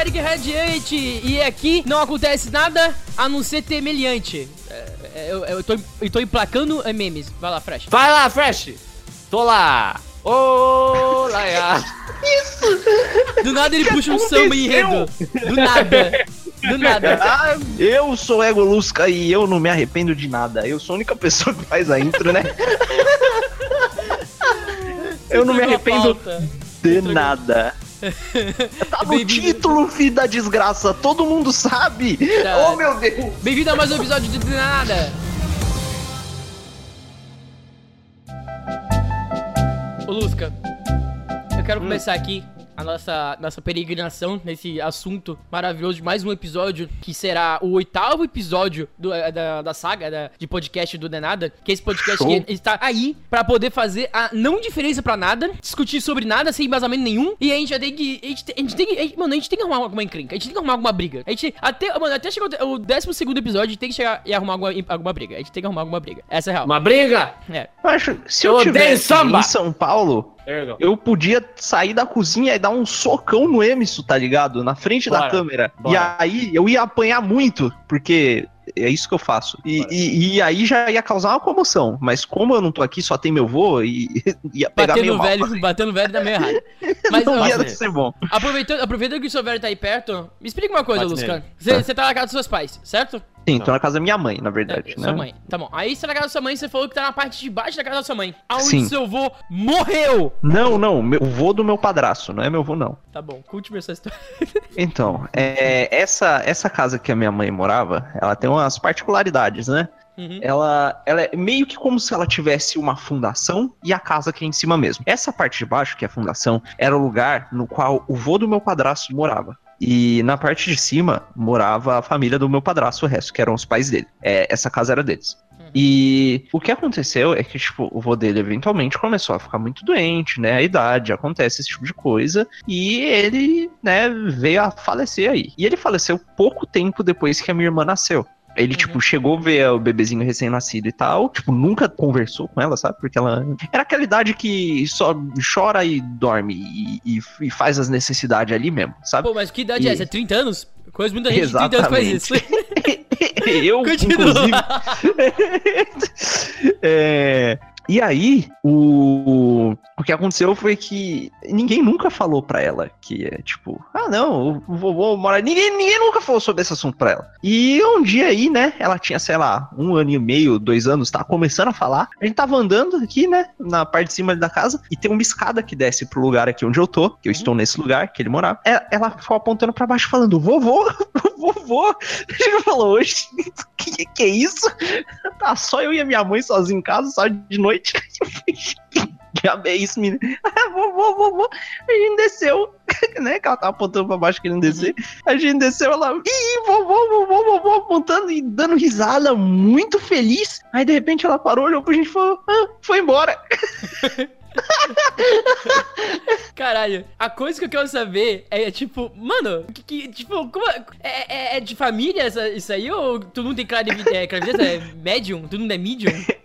Eric Radiante e aqui não acontece nada a não ser temelhante. É, é, eu, eu, tô, eu tô emplacando é, memes. Vai lá, Fresh. Vai lá, Fresh! Tô lá! Olá! Do nada ele puxa um samba enredo. Do nada. Do nada. Ah, eu sou Ego Lusca e eu não me arrependo de nada. Eu sou a única pessoa que faz a intro, né? eu não me arrependo de nada. Tá no título, filho da desgraça. Todo mundo sabe. Tá. Oh, meu Deus. Bem-vindo a mais um episódio de Nada. Ô, Lusca, eu Hum. quero começar aqui a nossa, nossa peregrinação nesse assunto maravilhoso de mais um episódio, que será o oitavo episódio do- eh, da, da saga da- de podcast do Denada, que é esse podcast Show. que está aí pra poder fazer a não diferença pra nada, discutir sobre nada sem embasamento nenhum, e a gente já tem que, a gente, tem- a gente tem que, a gente- mano, a gente tem que arrumar alguma encrenca, a gente tem que arrumar alguma briga, a gente, até, mano, até chegar o 12 segundo episódio, a gente tem que chegar e arrumar alguma, alguma briga, a gente tem que arrumar alguma briga, essa é a real. Uma briga? É. Eu acho, se Eu eu, tivesse samba. em São Paulo, eu podia sair da cozinha e dar um socão no Emerson, tá ligado? Na frente da câmera. E aí eu ia apanhar muito, porque é isso que eu faço. E, e, e aí já ia causar uma comoção. Mas como eu não tô aqui, só tem meu vô, e ia pegar Batendo meio mal. velho, batendo velho dá meio errado. Mas, não ó, ia ser bom. aproveitando, aproveitando que o seu velho tá aí perto, me explica uma coisa, Luscan. Você Tá. você tá na casa dos seus pais, certo? Sim, tô na casa da minha mãe, na verdade, É, né? Sua mãe. Tá bom. Aí você tá na casa da sua mãe, você falou que tá na parte de baixo da casa da sua mãe. Aonde Sim. seu avô morreu. Não, não, meu vô do meu padrasto, não é meu vô, não. Tá bom, conte-me essa história. Então, é, essa, essa casa que a minha mãe morava, ela tem umas particularidades, né? Uhum. Ela, ela é meio que como se ela tivesse uma fundação e a casa que é em cima mesmo. Essa parte de baixo, que é a fundação, era o lugar no qual o vô do meu padrasto morava. E na parte de cima morava a família do meu padrasto, o resto, que eram os pais dele. É, essa casa era deles. E o que aconteceu é que, tipo, o vô dele eventualmente começou a ficar muito doente, né? A idade, acontece esse tipo de coisa. E ele, né, veio a falecer aí. E ele faleceu pouco tempo depois que a minha irmã nasceu. Ele, Uhum. tipo, chegou a ver o bebezinho recém-nascido e tal, tipo, nunca conversou com ela, sabe? Porque ela era aquela idade que só chora e dorme e, e- e faz as necessidades ali mesmo, sabe? Pô, mas que idade E- é essa? É 30 anos? Coisa muita gente de 30 anos faz isso. Eu, Continua. inclusive. É, e aí, o, o que aconteceu foi que ninguém nunca falou pra ela que é tipo, ah, não, o vovô mora. Ninguém, ninguém nunca falou sobre esse assunto pra ela. E um dia aí, né, ela tinha, sei lá, um ano e meio, dois anos, tá começando a falar. A gente tava andando aqui, né, na parte de cima da casa, e tem uma escada que desce pro lugar aqui onde eu tô, que eu estou nesse lugar que ele morava. É, Ela ficou apontando pra baixo, falando, vovô, vovô. A gente falou, oxe, que, que é isso? Tá só eu e a minha mãe sozinho em casa, só de noite. Que diabo é isso, menino? Vovô, vovô. A gente desceu, né? Que ela tava apontando pra baixo querendo descer. A gente desceu, ela, ih, vovô, vovô, vovô, apontando e dando risada, muito feliz. Aí de repente ela parou, olhou pra gente e falou, ah, foi embora. Caralho, a coisa que eu quero saber é, tipo, mano, que, que- tipo, como é, é- é de família essa- isso aí? Ou tu não tem clarivi- é, clarividência? É médium? Tu não é medium?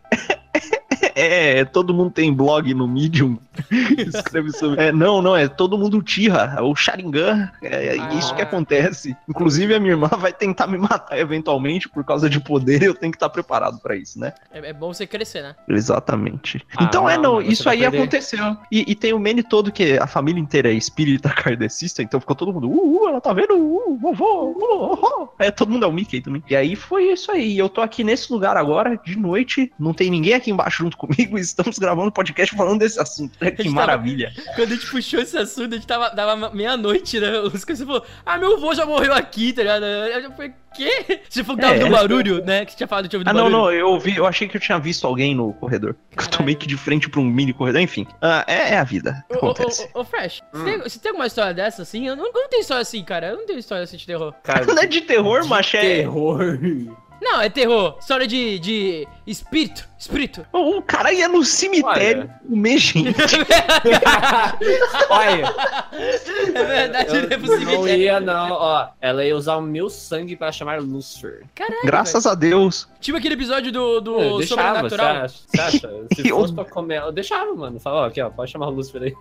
É, todo mundo tem blog no Medium. Escreve sobre. É, não, não, é todo mundo tira. O Sharingan. É, Ah. isso que acontece. Inclusive, a minha irmã vai tentar me matar eventualmente por causa de poder. Eu tenho que estar preparado pra isso, né? É, é bom você crescer, né? Exatamente. Ah, então, é, não, isso aí perder. aconteceu. E, e tem o meme todo que a família inteira é espírita kardecista, então ficou todo mundo, uh, uh, ela tá vendo, uh, vovô, uh, uh. É, todo mundo é o Mickey também. E aí foi isso aí. Eu tô aqui nesse lugar agora, de noite, não tem ninguém aqui embaixo junto comigo, e estamos gravando podcast falando desse assunto. É, que tava- maravilha. Quando a gente puxou esse assunto, a gente tava, dava meia-noite, né? Os caras falou, ah, meu avô já morreu aqui, tá ligado? Eu já falei, quê? Você falou que tava É. do barulho, né? Que você tinha falado que tinha ouvido Ah, não, barulho. não, eu ouvi, eu achei que eu tinha visto alguém no corredor. Eu tô Caralho. meio que de frente pra um mini corredor, enfim. Ah, é, é a vida. Ô, ô, Acontece. ô, ô, Fresh, Hum. você, tem, você tem alguma história dessa assim? Eu não, eu não tenho história assim, cara. Eu não tenho história assim de terror. Cara, Não é de terror, macho, é. terror. Não, é terror. História de, de espírito. Espírito. O cara ia no cemitério comer gente. Olha, É verdade, eu não é possível. não ia não, ó. Ela ia usar o meu sangue pra chamar Lucifer. Caralho. Graças a Deus. Tipo aquele episódio do, do Eu deixava, você Sobrenatural. acha? Você acha? Se Eu- fosse pra comer, eu deixava, mano. Falava, ó, aqui, ó, pode chamar o Lucifer aí.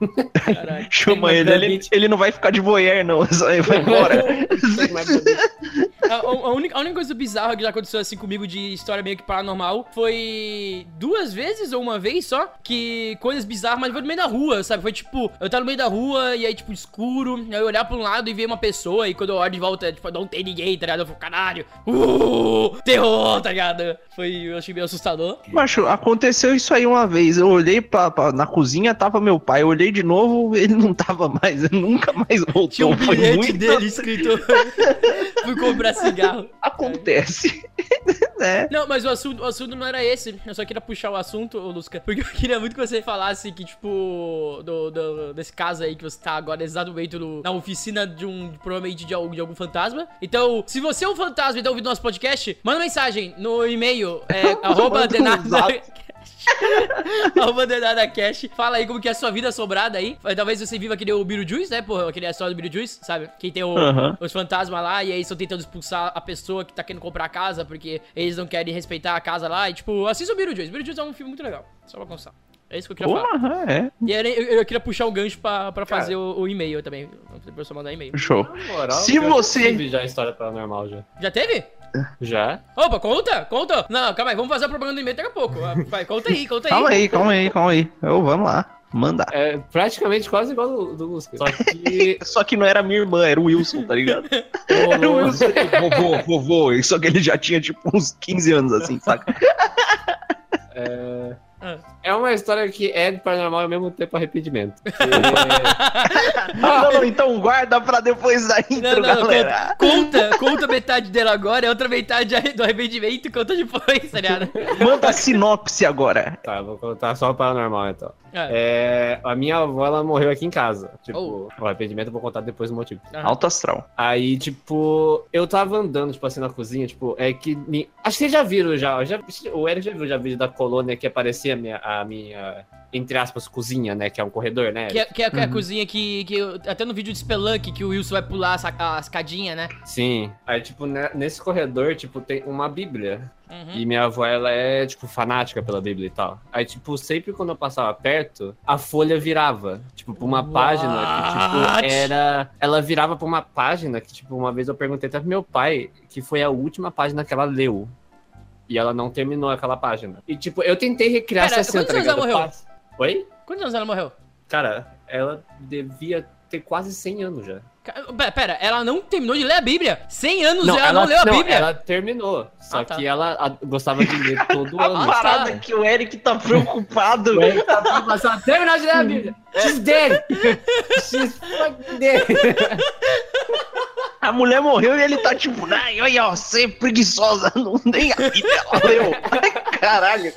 Caralho. Chama Tem ele, mais ele, ele não vai ficar de voyeur, não. Só ele vai embora. a- a única, a única coisa bizarra que já aconteceu assim comigo de história meio que paranormal foi duas vezes ou uma vez só que coisas bizarras, mas foi no meio da rua, sabe? Foi tipo, eu tava no meio da rua e aí, tipo, escuro, aí eu olhar pra um lado e ver uma pessoa, e quando eu olho de volta, tipo, não tem ninguém, tá ligado? Eu falo, caralho, uh, terror, tá ligado? Foi, eu achei meio assustador. Macho, aconteceu isso aí uma vez. Eu olhei pra, pra- na cozinha, tava meu pai. Eu olhei de novo, ele não tava mais. Ele nunca mais voltou. Tinha um Foi bilhete muito- dele escrito, fui comprar cigarro. Acontece. né? Não, mas o assunto, o assunto não era esse. Eu só queria puxar o assunto, Lusca. Porque eu queria muito que você falasse que, tipo, do, do- desse caso aí que você tá agora, exato momento, no- na oficina de um, provavelmente de algum, de algum fantasma. Então, se você é um fantasma e tá ouvindo nosso podcast, manda mensagem no e-mail, é, arroba Arroba Denada Cash. Fala aí como que é a sua vida assombrada aí. Talvez você viva que nem o Beetlejuice, né? Porra, aquele história do Beetlejuice, sabe? Quem tem o- os fantasmas lá e aí estão tentando expulsar a pessoa que tá querendo comprar a casa porque eles não querem respeitar a casa lá. E tipo, assista o Beetlejuice. Beetlejuice é um filme muito legal. Só pra constar. É isso que eu queria falar. Porra, é. E eu, eu queria puxar o gancho pra, pra fazer o, o e-mail também. Pra pessoa mandar e-mail. Show. Na moral, Se eu já você- tive já história paranormal já. Já teve? Já? Opa, conta, conta. Não, calma aí, vamos fazer a propaganda do e-mail daqui a pouco. Vai, conta aí, conta aí. Calma aí, calma aí, calma aí. Eu, vamos lá. Mandar. É praticamente quase igual do, do Lusca. Só que. Só que não era minha irmã, era o Wilson, tá ligado? Era o o, Wilson, vovô, vovô. Só que ele já tinha, tipo, uns 15 anos, assim, saca? é, Ah. é uma história que é paranormal e ao mesmo tempo arrependimento. Porque- Não, não, então guarda pra depois da intro, Não, não, galera. conta, conta, conta metade dela agora, a outra metade do arrependimento conta depois, tá ligado? Manda a sinopse agora. Tá, vou contar só o paranormal então. Ah, É, a minha avó, ela morreu aqui em casa. Tipo, Oh. o arrependimento eu vou contar depois do motivo. aham. Alto astral. Aí, tipo, eu tava andando, tipo assim, na cozinha, tipo, é que. Acho que vocês já viram já. já o Eric já viu já vídeo da colônia que aparecia a minha, a minha, entre aspas, cozinha, né? Que é um corredor, né? Que é, que é- que é a cozinha que, que até no vídeo de Spelunk que o Wilson vai pular a, a escadinha, né? Sim. Aí, tipo, né, nesse corredor, tipo, tem uma Bíblia. Uhum. E minha avó, ela é, tipo, fanática pela Bíblia e tal. Aí, tipo, sempre quando eu passava perto, a folha virava. Tipo, pra uma What? página que, tipo, era. Ela virava pra uma página que, tipo, uma vez eu perguntei até pro meu pai que foi a última página que ela leu. E ela não terminou aquela página. E, tipo, eu tentei recriar Pera, essa cena, quantos tá anos ela ligado? morreu? Oi? Quantos anos ela morreu? Cara, ela devia ter quase 100 anos já. Pera, ela não terminou de ler a Bíblia. 100 anos ela, não leu a não, Bíblia. ela terminou. Só Ah, tá. que ela a- gostava de ler todo A ano. parada tá. que o Eric tá preocupado. Mas ela terminou de ler a Bíblia. She's dead. She's fucking dead. A mulher morreu e ele tá tipo, ai, olha, ó, você é preguiçosa, não nem a vida leu. Caralho,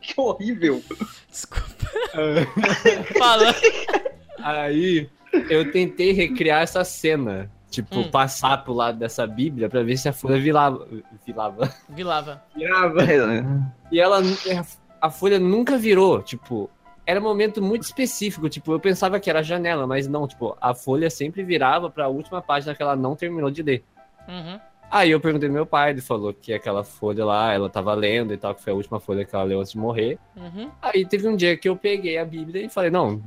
que horrível. Desculpa. Fala. Aí eu tentei recriar essa cena. Tipo, Hum. passar pro lado dessa Bíblia pra ver se a folha virava. Virava. Vilava. Virava. E ela. A folha nunca virou. Tipo, era um momento muito específico. Tipo, eu pensava que era a janela, mas não. Tipo, a folha sempre virava pra última página que ela não terminou de ler. Uhum. Aí eu perguntei pro meu pai, ele falou que aquela folha lá, ela tava lendo e tal, que foi a última folha que ela leu antes de morrer. Uhum. Aí teve um dia que eu peguei a Bíblia e falei, não,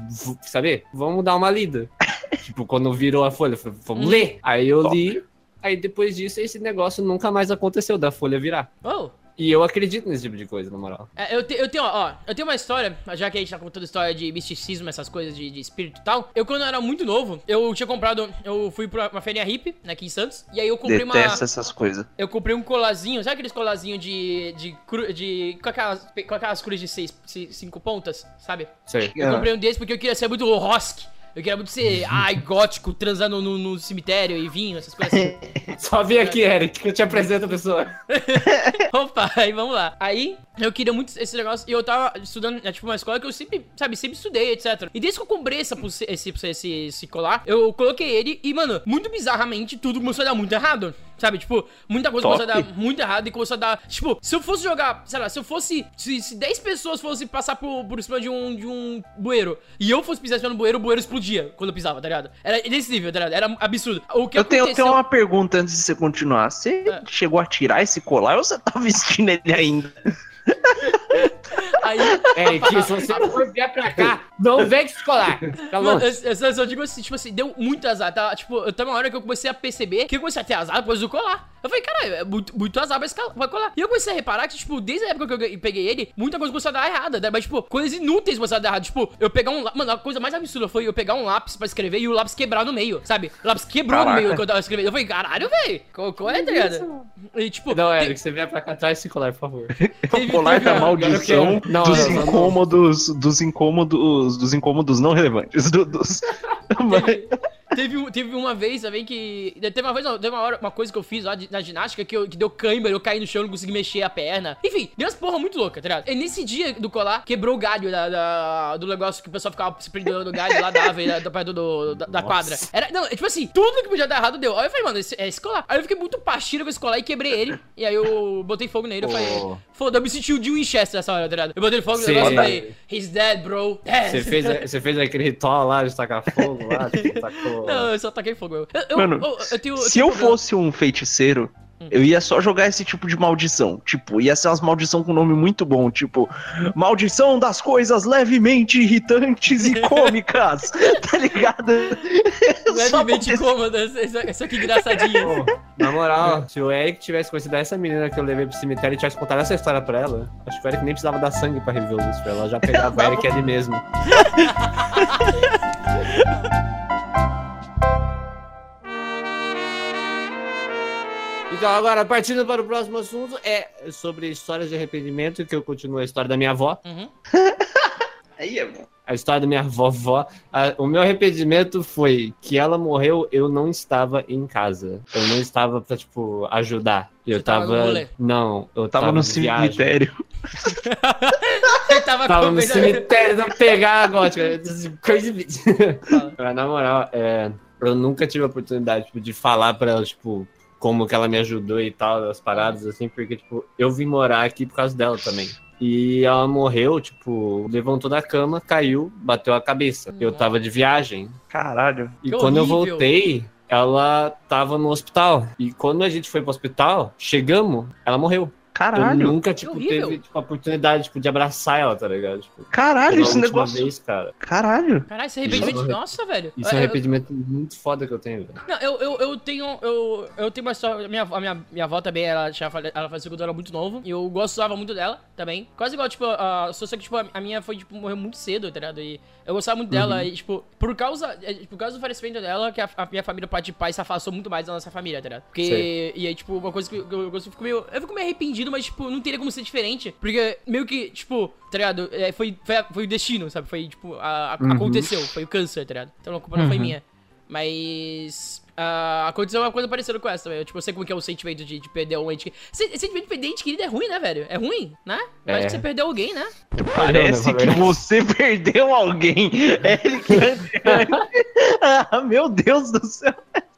sabe, vamos dar uma lida. tipo, quando virou a folha, eu falei, vamos Uhum. ler. Aí eu Top. li, aí depois disso esse negócio nunca mais aconteceu da folha virar. Oh. E eu acredito nesse tipo de coisa, na moral. É, eu, te- eu tenho, ó, eu tenho uma história, já que a gente tá contando história de misticismo, essas coisas de, de espírito e tal. Eu, quando eu era muito novo, eu tinha comprado. Eu fui pra uma feirinha hippie, né, aqui em Santos. E aí eu comprei uma. Detesto essas coisas. Eu comprei um colarzinho, sabe aqueles colarzinhos de. de. cru- de com, aquelas, com aquelas cruzes de seis, ci- cinco pontas, sabe? Sei. Eu comprei um desses porque eu queria ser muito rosk. Eu queria muito ser, ai, gótico, transando no, no cemitério e vinho, essas coisas assim. Só vim aqui, Eric, que eu te apresento a pessoa. Opa, aí vamos lá. Aí, eu queria muito esse negócio. E eu tava estudando, é, tipo, uma escola que eu sempre, sabe, sempre estudei, etc. E desde que eu comprei essa, pulse- esse, esse, esse colar, eu coloquei ele e, mano, muito bizarramente, tudo começou a dar muito errado. Sabe? Tipo, muita coisa Top. começou a dar muito errado e começou a dar. Tipo, se eu fosse jogar, sei lá, se eu fosse. Se, se 10 pessoas fossem passar por, por cima de um, de um bueiro e eu fosse pisar em cima do bueiro, o bueiro explodia quando eu pisava, tá ligado? Era nesse nível, tá ligado? Era absurdo. O que Eu tenho, eu aconteceu. tenho uma pergunta antes de você continuar. Você É. chegou a tirar esse colar ou você tá vestindo ele ainda? Aí, É, que se você for vier pra cá, não vem descolar. Tá Mano, longe. eu, eu, eu digo assim, tipo assim, deu muito azar, tá? Tipo, eu tava uma hora que eu comecei a perceber que eu comecei a ter azar depois do colar. Eu falei, caralho, é muito, muito azar vai colar. E eu comecei a reparar que, tipo, desde a época que eu peguei ele, muita coisa começou a dar errada, né? Mas, tipo, coisas inúteis começaram a dar errado. Tipo, eu pegar um lápis. Mano, a coisa mais absurda foi eu pegar um lápis pra escrever e o lápis quebrar no meio, sabe? O lápis quebrou Caraca. no meio quando eu tava escrevendo. Eu falei, caralho, velho, qual, qual é, tá ligado? E, tipo, Não, Eric, você vier pra cá, traz esse colar, por favor. O colar da teve- maldição Não, dos não, não. incômodos, dos incômodos, dos incômodos não relevantes. do- dos... Teve, teve, teve uma vez também que. Teve uma vez, teve uma, hora, uma coisa que eu fiz lá de- na ginástica que, eu, que deu cãibra, eu caí no chão, não consegui mexer a perna. Enfim, deu umas porra muito louca, tá ligado? E nesse dia do colar, quebrou o galho da, da- do negócio que o pessoal ficava se prendendo no galho lá da árvore, da, do, da, da quadra. Era, não, tipo assim, tudo que podia dar errado deu. Aí eu falei, mano, esse, é esse colar. Aí eu fiquei muito pastilha com esse colar e quebrei ele. E aí eu botei fogo nele. Eu falei, foda, eu me senti o Jill Winchester nessa hora, tá ligado? Eu botei fogo no negócio e falei, he's dead, bro. Dead. Você fez, você fez aquele ritual lá de tacar fogo lá, tipo, tacou... Não, eu só taquei fogo. Eu, Mano, eu- eu tenho, Se eu problema. fosse um feiticeiro, eu ia só jogar esse tipo de maldição. Tipo, ia ser umas maldição com nome muito bom. Tipo, maldição das coisas levemente irritantes e cômicas. tá ligado? Levemente pra- cômoda, isso, aqui engraçadinho. Pô, na moral, se o Eric tivesse conhecido essa menina que eu levei pro cemitério e tivesse contado essa história pra ela, acho que o Eric nem precisava dar sangue pra reviver o Lúcifer. Ela já pegava o Eric ali mesmo. Então, agora, partindo para o próximo assunto, é sobre histórias de arrependimento, que eu continuo a história da minha avó. Uhum. Aí é bom. A história da minha vovó. A- o meu arrependimento foi que ela morreu, eu não estava em casa. Eu não estava pra, tipo, ajudar. Eu Você tava tava. não, eu Tava tava, no cemitério. Ele tava, Tava com no cemitério não pegar a gótica. Crazy bitch. Mas, na moral, é, eu nunca tive a oportunidade tipo, de falar pra ela, tipo, como que ela me ajudou e tal, as paradas, assim, porque, tipo, eu vim morar aqui por causa dela também. E ela morreu, tipo, levantou da cama, caiu, bateu a cabeça. Eu tava de viagem. Caralho. E Que quando eu horrível. voltei, ela tava no hospital. E quando a gente foi pro hospital, chegamos, ela morreu. Eu Caralho. nunca, tipo, teve tipo, a oportunidade tipo, de abraçar ela, tá ligado? Tipo, Caralho, esse negócio. vez, cara. Caralho. Caralho, esse arrependimento. Isso- Nossa, velho. Isso é um Eu- eu- arrependimento muito foda que eu tenho, velho. Não, eu, eu, eu tenho. Eu, eu tenho uma história. Minha, a minha, minha avó também, ela, já fale- ela faleceu quando eu era muito novo. E eu gostava muito dela também. Quase igual, tipo, a, só que, tipo, a, minha foi, tipo, morreu muito cedo, tá ligado? E eu gostava muito dela. E, tipo, por causa, é, por causa do falecimento dela, que a, a minha família, parte de pai, se afastou muito mais da nossa família, tá ligado? Porque. Sei. E aí, tipo, uma coisa que eu, eu, eu fico meio. Eu fico meio arrependido, mas, tipo, não teria como ser diferente. Porque meio que, tipo, tá ligado? É, foi, foi, foi o destino, sabe? Foi, tipo, a, a- Uhum. aconteceu. Foi o câncer, tá ligado? Então a culpa não foi Uhum. minha. Mas. ah, aconteceu uma coisa parecida com essa, velho. Tipo, eu sei como que é o sentimento de, de perder um ente querido. Se- Sentimento de perder ente querido é ruim, né, velho? É ruim, né? Parece É. que você perdeu alguém, né? Parece que você perdeu alguém. Eric Ah, meu Deus do céu.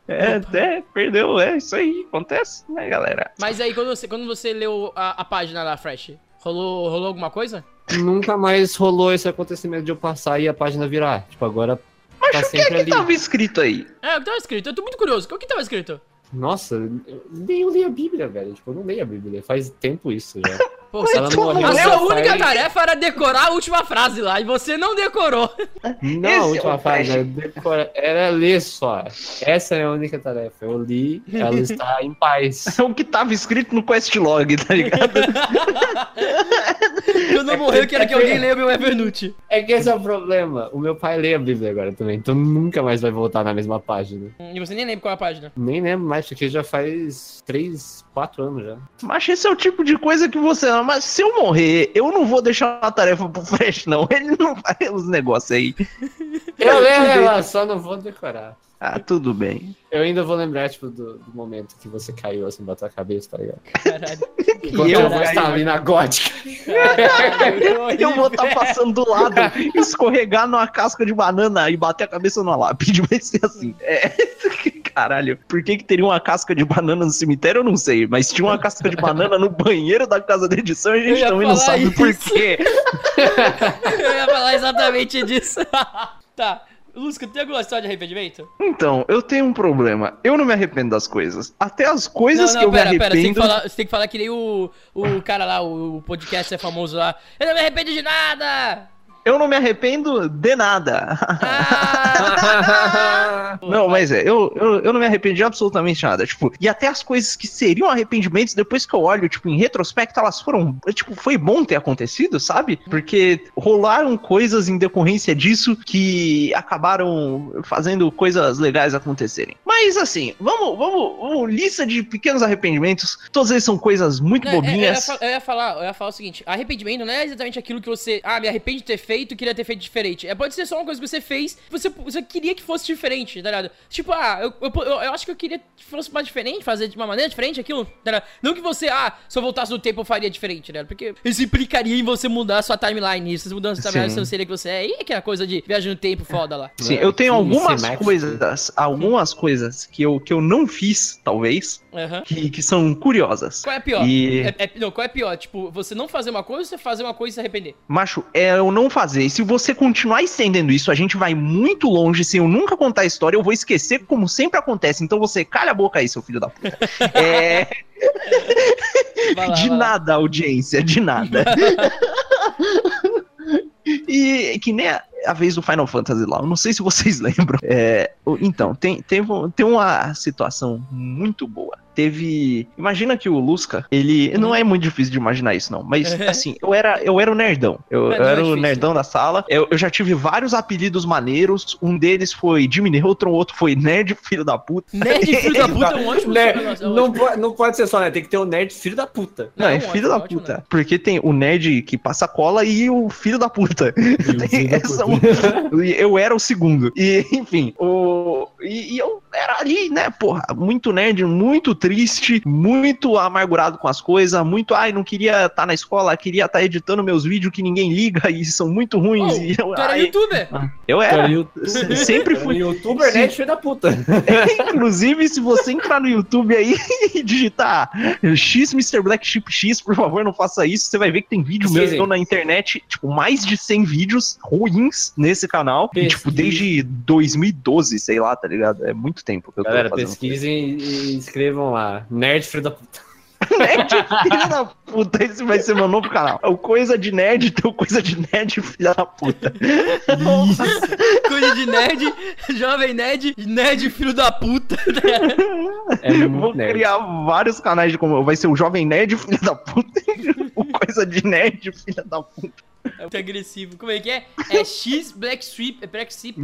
É, até perdeu, é isso aí, acontece, né, galera? Mas aí, quando você, quando você leu a, a página lá, Fresh, rolou, rolou alguma coisa? Nunca mais rolou esse acontecimento de eu passar e a página virar. Tipo, agora tá O que é que ali. tava escrito aí? É, o que tava escrito? Eu tô muito curioso. O que tava escrito? Nossa, eu nem eu li a Bíblia, velho. Tipo, eu não leio a Bíblia. Faz tempo isso já. Pô, Ela morreu. a sua única tarefa era decorar a última frase lá, e você não decorou. Não, Esse a é última fase Flash. era, decora- era ler só. Essa é a única tarefa. Eu li, ela está em paz. É o que tava escrito no quest log, tá ligado? Eu não morreu, eu quero que alguém leia meu Evernote. É que esse é o problema. O meu pai lê a Bíblia agora também, então nunca mais vai voltar na mesma página. E você nem lembra qual é a página. Nem lembro mais, porque já faz 3, 4 anos já. Mas esse é o tipo de coisa que você. Mas se eu morrer, eu não vou deixar uma tarefa pro Fresh, não. Ele não faz os negócios aí. Eu lembro, ela só não vou decorar. Ah, tudo bem. Eu ainda vou lembrar, tipo, do, do momento que você caiu assim, bateu a cabeça, tá ligado? Caralho. Enquanto eu vou estar ali na gótica. Caralho, Eu vou estar passando do lado, escorregar numa casca de banana e bater a cabeça numa lápide. Vai ser assim. É. Caralho, por que que teria uma casca de banana no cemitério? Eu não sei, mas tinha uma casca de banana no banheiro da casa da edição e a gente também não sabe por isso. quê. Eu ia falar exatamente disso. tá. Lusca, tem alguma história de arrependimento? Então, eu tenho um problema. Eu não me arrependo das coisas. Até as coisas que eu pera, me pera, você tem, que arrependo. falar, você tem que falar que nem o, o cara lá, o podcast é famoso lá. Eu não me arrependo de nada! Eu não me arrependo de nada. Ah! Não, mas é, eu, eu, eu não me arrependi de absolutamente nada. Tipo, e até as coisas que seriam arrependimentos, depois que eu olho, tipo, em retrospecto, elas foram. Tipo, foi bom ter acontecido, sabe? Porque rolaram coisas em decorrência disso que acabaram fazendo coisas legais acontecerem. Mas assim, vamos, vamos, vamos lista de pequenos arrependimentos. Todos eles são coisas muito Não, é, é, eu, ia bobinhas. eu ia falar, eu ia falar o seguinte: arrependimento não é exatamente aquilo que você. Ah, me arrependo de ter feito, queria ter feito diferente. É, pode ser só uma coisa que você fez, você, você queria que fosse diferente, tá ligado? Tipo, ah, eu, eu, eu- eu acho que eu queria que fosse mais diferente, fazer de uma maneira diferente aquilo, tá ligado? Não que você, ah, se eu voltasse no tempo eu faria diferente, né? Porque isso implicaria em você mudar a sua timeline. Isso, mudando a sua timeline, Sim. você não seria que você é. E aquela coisa de viagem no tempo foda lá. Sim, eu tenho algumas cinemático. coisas, algumas coisas que eu, que eu não fiz, talvez, Aham. que, que são curiosas. Qual é a pior? E- É- é- não, qual é a pior? Tipo, você não fazer uma coisa ou você fazer uma coisa e se arrepender? Macho, é eu não fazer. E se você continuar estendendo isso, a gente vai muito longe. Se eu nunca contar a história, eu vou esquecer como sempre acontece. Então você calha a boca aí, seu filho da puta. É, lá, de nada, audiência, de nada. E que nem a, a vez do Final Fantasy lá, eu não sei se vocês lembram. É, então, tem, tem, tem uma situação muito boa. Teve. Imagina que o Lusca, ele. Não é muito difícil de imaginar isso, não. Mas, Uhum. assim, eu era, eu era o nerdão. Eu, É, eu não é era o nerdão da sala. Eu, eu já tive vários apelidos maneiros. Um deles foi Jimmy Neutron, outro foi Nerd, filho da puta. Nerd filho da puta é um ótimo Né, negócio, é não, ótimo. pode, não pode ser só, né? Tem que ter o nerd filho da puta. Não, Não, é ótimo, filho da ótimo, puta. né? Porque tem o nerd que passa cola e o filho da puta. da Essa puta. Eu era o segundo. E, enfim, o... E, e eu era ali, né, porra, muito nerd, muito triste, muito amargurado com as coisas, muito, ai, não queria estar na escola, queria estar editando meus vídeos que ninguém liga e são muito ruins. Oh, e eu, Tu era ai, youtuber? eu era. Era youtuber. Sempre Era fui. youtuber nerd filho da puta. Inclusive, se você entrar no YouTube aí e digitar X Mr. Black Chip X, por favor, não faça isso. Você vai ver que tem vídeo meu na internet, tipo, mais de 100 vídeos ruins nesse canal. E, tipo, desde 2012, sei lá, tá ligado? É muito tempo que eu tô Galera, pesquisem e escrevam lá. Nerd filho da puta. Nerd, filha da puta, esse vai ser meu novo canal. É o Coisa de Nerd, tem o Coisa de Nerd, filha da puta. Coisa de nerd, jovem nerd, nerd filho da puta. É Eu muito vou nerd. criar vários canais de como vai ser o Jovem Nerd, filha da puta. o Coisa de Nerd, filha da puta. É muito agressivo. Como é que é? É X Black Strip. É Black Strip.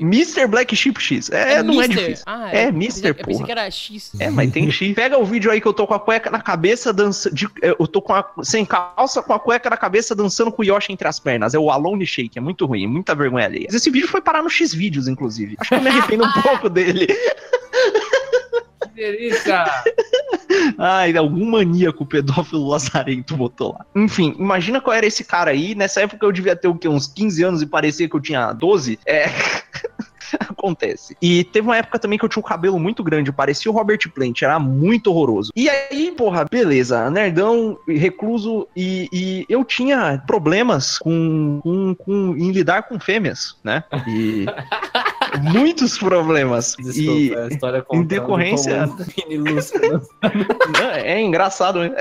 Mr. Black Chip X. É, não é Mister. difícil. Ah, É Mister, pensei- Eu pensei que era X. É, mas tem X. Pega o vídeo aí que eu tô com a cueca na cabeça dançando. Eu tô com a, sem calça, com a cueca na cabeça dançando com o Yoshi entre as pernas. É o Alone Shake. É muito ruim, muita vergonha alheia. Mas esse vídeo foi parar no X vídeos, inclusive. Acho que eu me arrependo um pouco dele. Que delícia! Ai, algum maníaco pedófilo lazarento botou lá. Enfim, imagina qual era esse cara aí. Nessa época eu devia ter o quê? Uns 15 anos e parecia que eu tinha 12. É. Acontece. E teve uma época também que eu tinha um cabelo muito grande, parecia o Robert Plant, era muito horroroso. E aí, porra, beleza, nerdão, recluso, e, e eu tinha problemas com, com, com- em lidar com fêmeas, né? E muitos problemas. e Desculpa, a história em decorrência- é engraçado, né?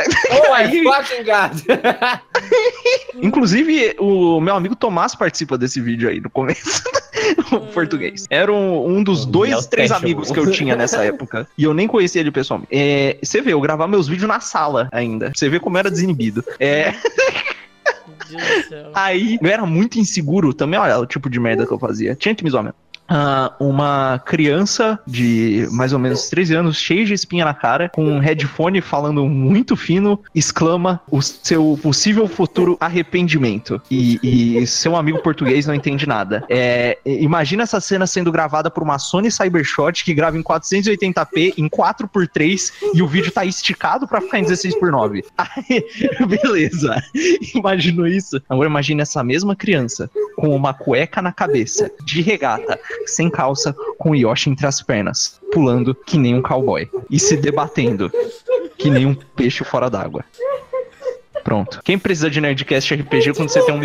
Oh, Aí-! Inclusive, o meu amigo Tomás participa desse vídeo aí no começo. o português. Era um, um dos dois, três Special. amigos que eu tinha nessa época. E eu nem conhecia ele pessoalmente. É, você vê, eu gravava meus vídeos na sala ainda. Você vê como era desinibido. É, aí eu era muito inseguro também. Olha o tipo de merda que eu fazia. Tinha que me zoar mesmo. Ah, uma criança de mais ou menos 13 anos, cheia de espinha na cara, com um headphone falando muito fino, exclama o seu possível futuro arrependimento. E, e seu amigo português não entende nada. É, imagina essa cena sendo gravada por uma Sony Cybershot que grava em 480p em 4x3 e o vídeo tá esticado pra ficar em 16x9. Aí, beleza. Imaginou isso? Agora imagine essa mesma criança com uma cueca na cabeça, de regata, sem calça, com Yoshi entre as pernas, pulando que nem um cowboy e se debatendo que nem um peixe fora d'água. Pronto. Quem precisa de Nerdcast RPG quando você tem um.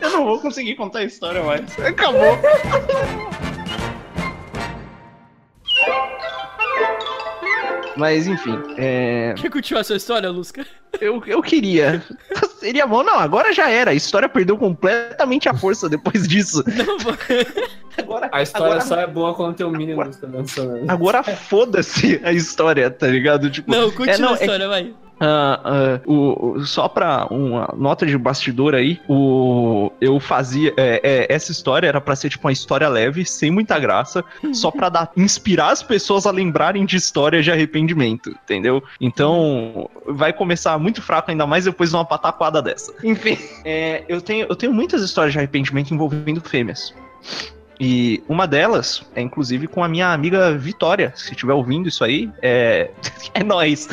Eu não vou conseguir contar a história mais. Acabou. Mas enfim, é... Quer continuar a sua história, Lusca? eu, eu queria. Seria bom, não, agora já era. A história perdeu completamente a força depois disso. Não. Agora, a história agora... só é boa quando tem o um mínimo agora, agora foda-se a história, tá ligado? Tipo, não, continua é, não, a história, é... vai. Uh, uh, o, só pra uma nota de bastidor aí, o, eu fazia. É, é, essa história era pra ser tipo uma história leve, sem muita graça, só pra dar, inspirar as pessoas a lembrarem de histórias de arrependimento, entendeu? Então vai começar muito fraco, ainda mais depois de uma pataquada dessa. Enfim, é, eu, tenho, eu tenho muitas histórias de arrependimento envolvendo fêmeas. E uma delas é inclusive com a minha amiga Vitória. Se estiver ouvindo isso aí, é. é nóis.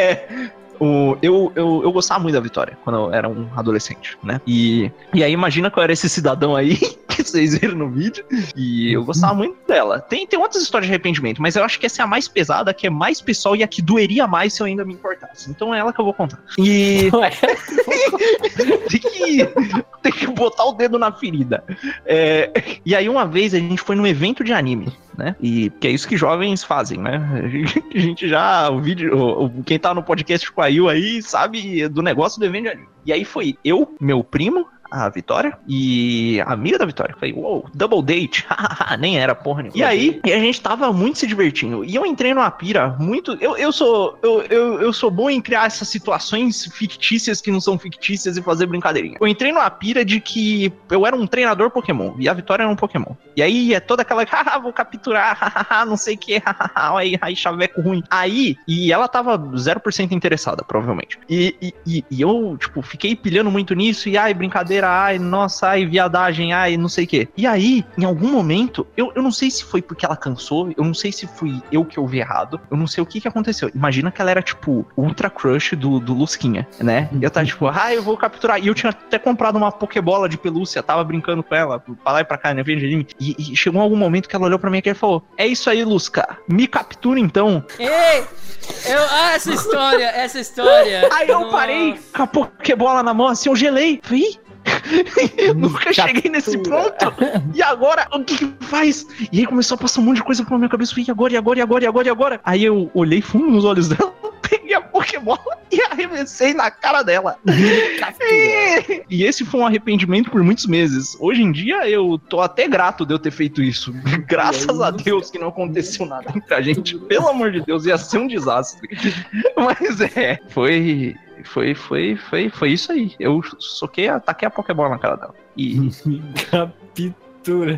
É. O, eu, eu, eu gostava muito da Vitória quando eu era um adolescente, né? E, e aí imagina que eu era esse cidadão aí que vocês viram no vídeo. E eu gostava muito dela. Tem, tem outras histórias de arrependimento, mas eu acho que essa é a mais pesada, que é mais pessoal e a que doeria mais se eu ainda me importasse. Então é ela que eu vou contar. E. tem, que, tem que botar o dedo na ferida. É, e aí uma vez a gente foi num evento de anime né? E que é isso que jovens fazem, né? A gente já, o vídeo, o, quem tá no podcast com a Yu aí sabe do negócio do evento de anime. E aí foi eu, meu primo, a Vitória e a amiga da Vitória. Falei, uou, wow, double date. Nem era porra nenhuma. E aí, e a gente tava muito se divertindo. E eu entrei numa pira muito. Eu, eu, sou, eu, eu, eu sou bom em criar essas situações fictícias que não são fictícias e fazer brincadeirinha. Eu entrei numa pira de que eu era um treinador Pokémon e a Vitória era um Pokémon. E aí é toda aquela, haha, vou capturar, não sei o que, aí, aí chaveco ruim. Aí, e ela tava 0% interessada, provavelmente. E, e, e eu, tipo, fiquei pilhando muito nisso e ai, brincadeira ai, nossa, ai, viadagem, ai, não sei o quê. E aí, em algum momento, eu, eu não sei se foi porque ela cansou, eu não sei se fui eu que ouvi errado, eu não sei o que que aconteceu. Imagina que ela era, tipo, ultra crush do, do Lusquinha, né? E eu tava, tipo, ah, eu vou capturar. E eu tinha até comprado uma Pokébola de pelúcia, tava brincando com ela, pra lá e pra cá, né? E, e chegou algum momento que ela olhou pra mim e falou: É isso aí, Lusca, me captura então. Ei! Eu, ah, essa história, essa história. Aí eu Nossa. parei com a Pokébola na mão, assim, eu gelei. Falei, Nunca cheguei nesse ponto. E agora, o que, que faz? E aí começou a passar um monte de coisa pela minha cabeça. E agora, e agora, e agora, e agora, e agora? Aí eu olhei fundo nos olhos dela, peguei a Pokébola e arremessei na cara dela. e, e esse foi um arrependimento por muitos meses. Hoje em dia eu tô até grato de eu ter feito isso. Graças a Deus que não aconteceu nada entre a gente. Pelo amor de Deus, ia ser um desastre. Mas é, foi foi, foi, foi, foi isso aí. Eu soquei, ataquei a Pokébola na cara dela. E. Captura.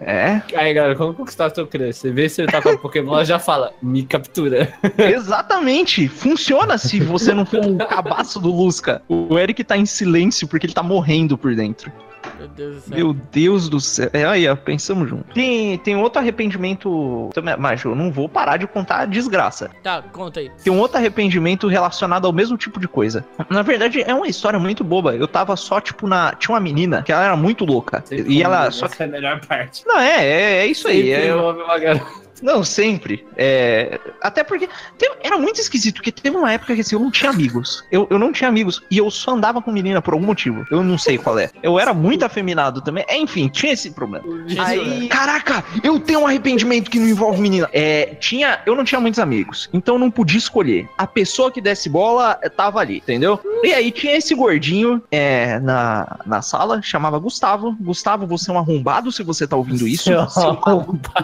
É. Aí, galera, como conquistar seu crush? Você vê se ele tá com a Pokémon, ela já fala, me captura. Exatamente. Funciona se você não for um cabaço do Lusca. O Eric tá em silêncio porque ele tá morrendo por dentro. Meu Deus do céu. Meu Deus do céu. É aí, ó, pensamos junto. Tem, tem outro arrependimento. Mas eu não vou parar de contar a desgraça. Tá, conta aí. Tem um outro arrependimento relacionado ao mesmo tipo de coisa. Na verdade, é uma história muito boba. Eu tava só, tipo, na. Tinha uma menina que ela era muito louca. e ela. Só que... é a melhor parte. Não, é, é, é isso aí. É... uma garota. Não, sempre. É... Até porque tem... era muito esquisito, porque teve uma época que assim, eu não tinha amigos. Eu, eu não tinha amigos. E eu só andava com menina por algum motivo. Eu não sei qual é. Eu era muito afeminado também. É, enfim, tinha esse problema. Aí, caraca, eu tenho um arrependimento que não envolve menina. É, tinha. Eu não tinha muitos amigos. Então eu não podia escolher. A pessoa que desse bola eh, tava ali, entendeu? E aí tinha esse gordinho é, na, na sala, chamava Gustavo. Gustavo, você é um arrombado se você tá ouvindo isso. Seu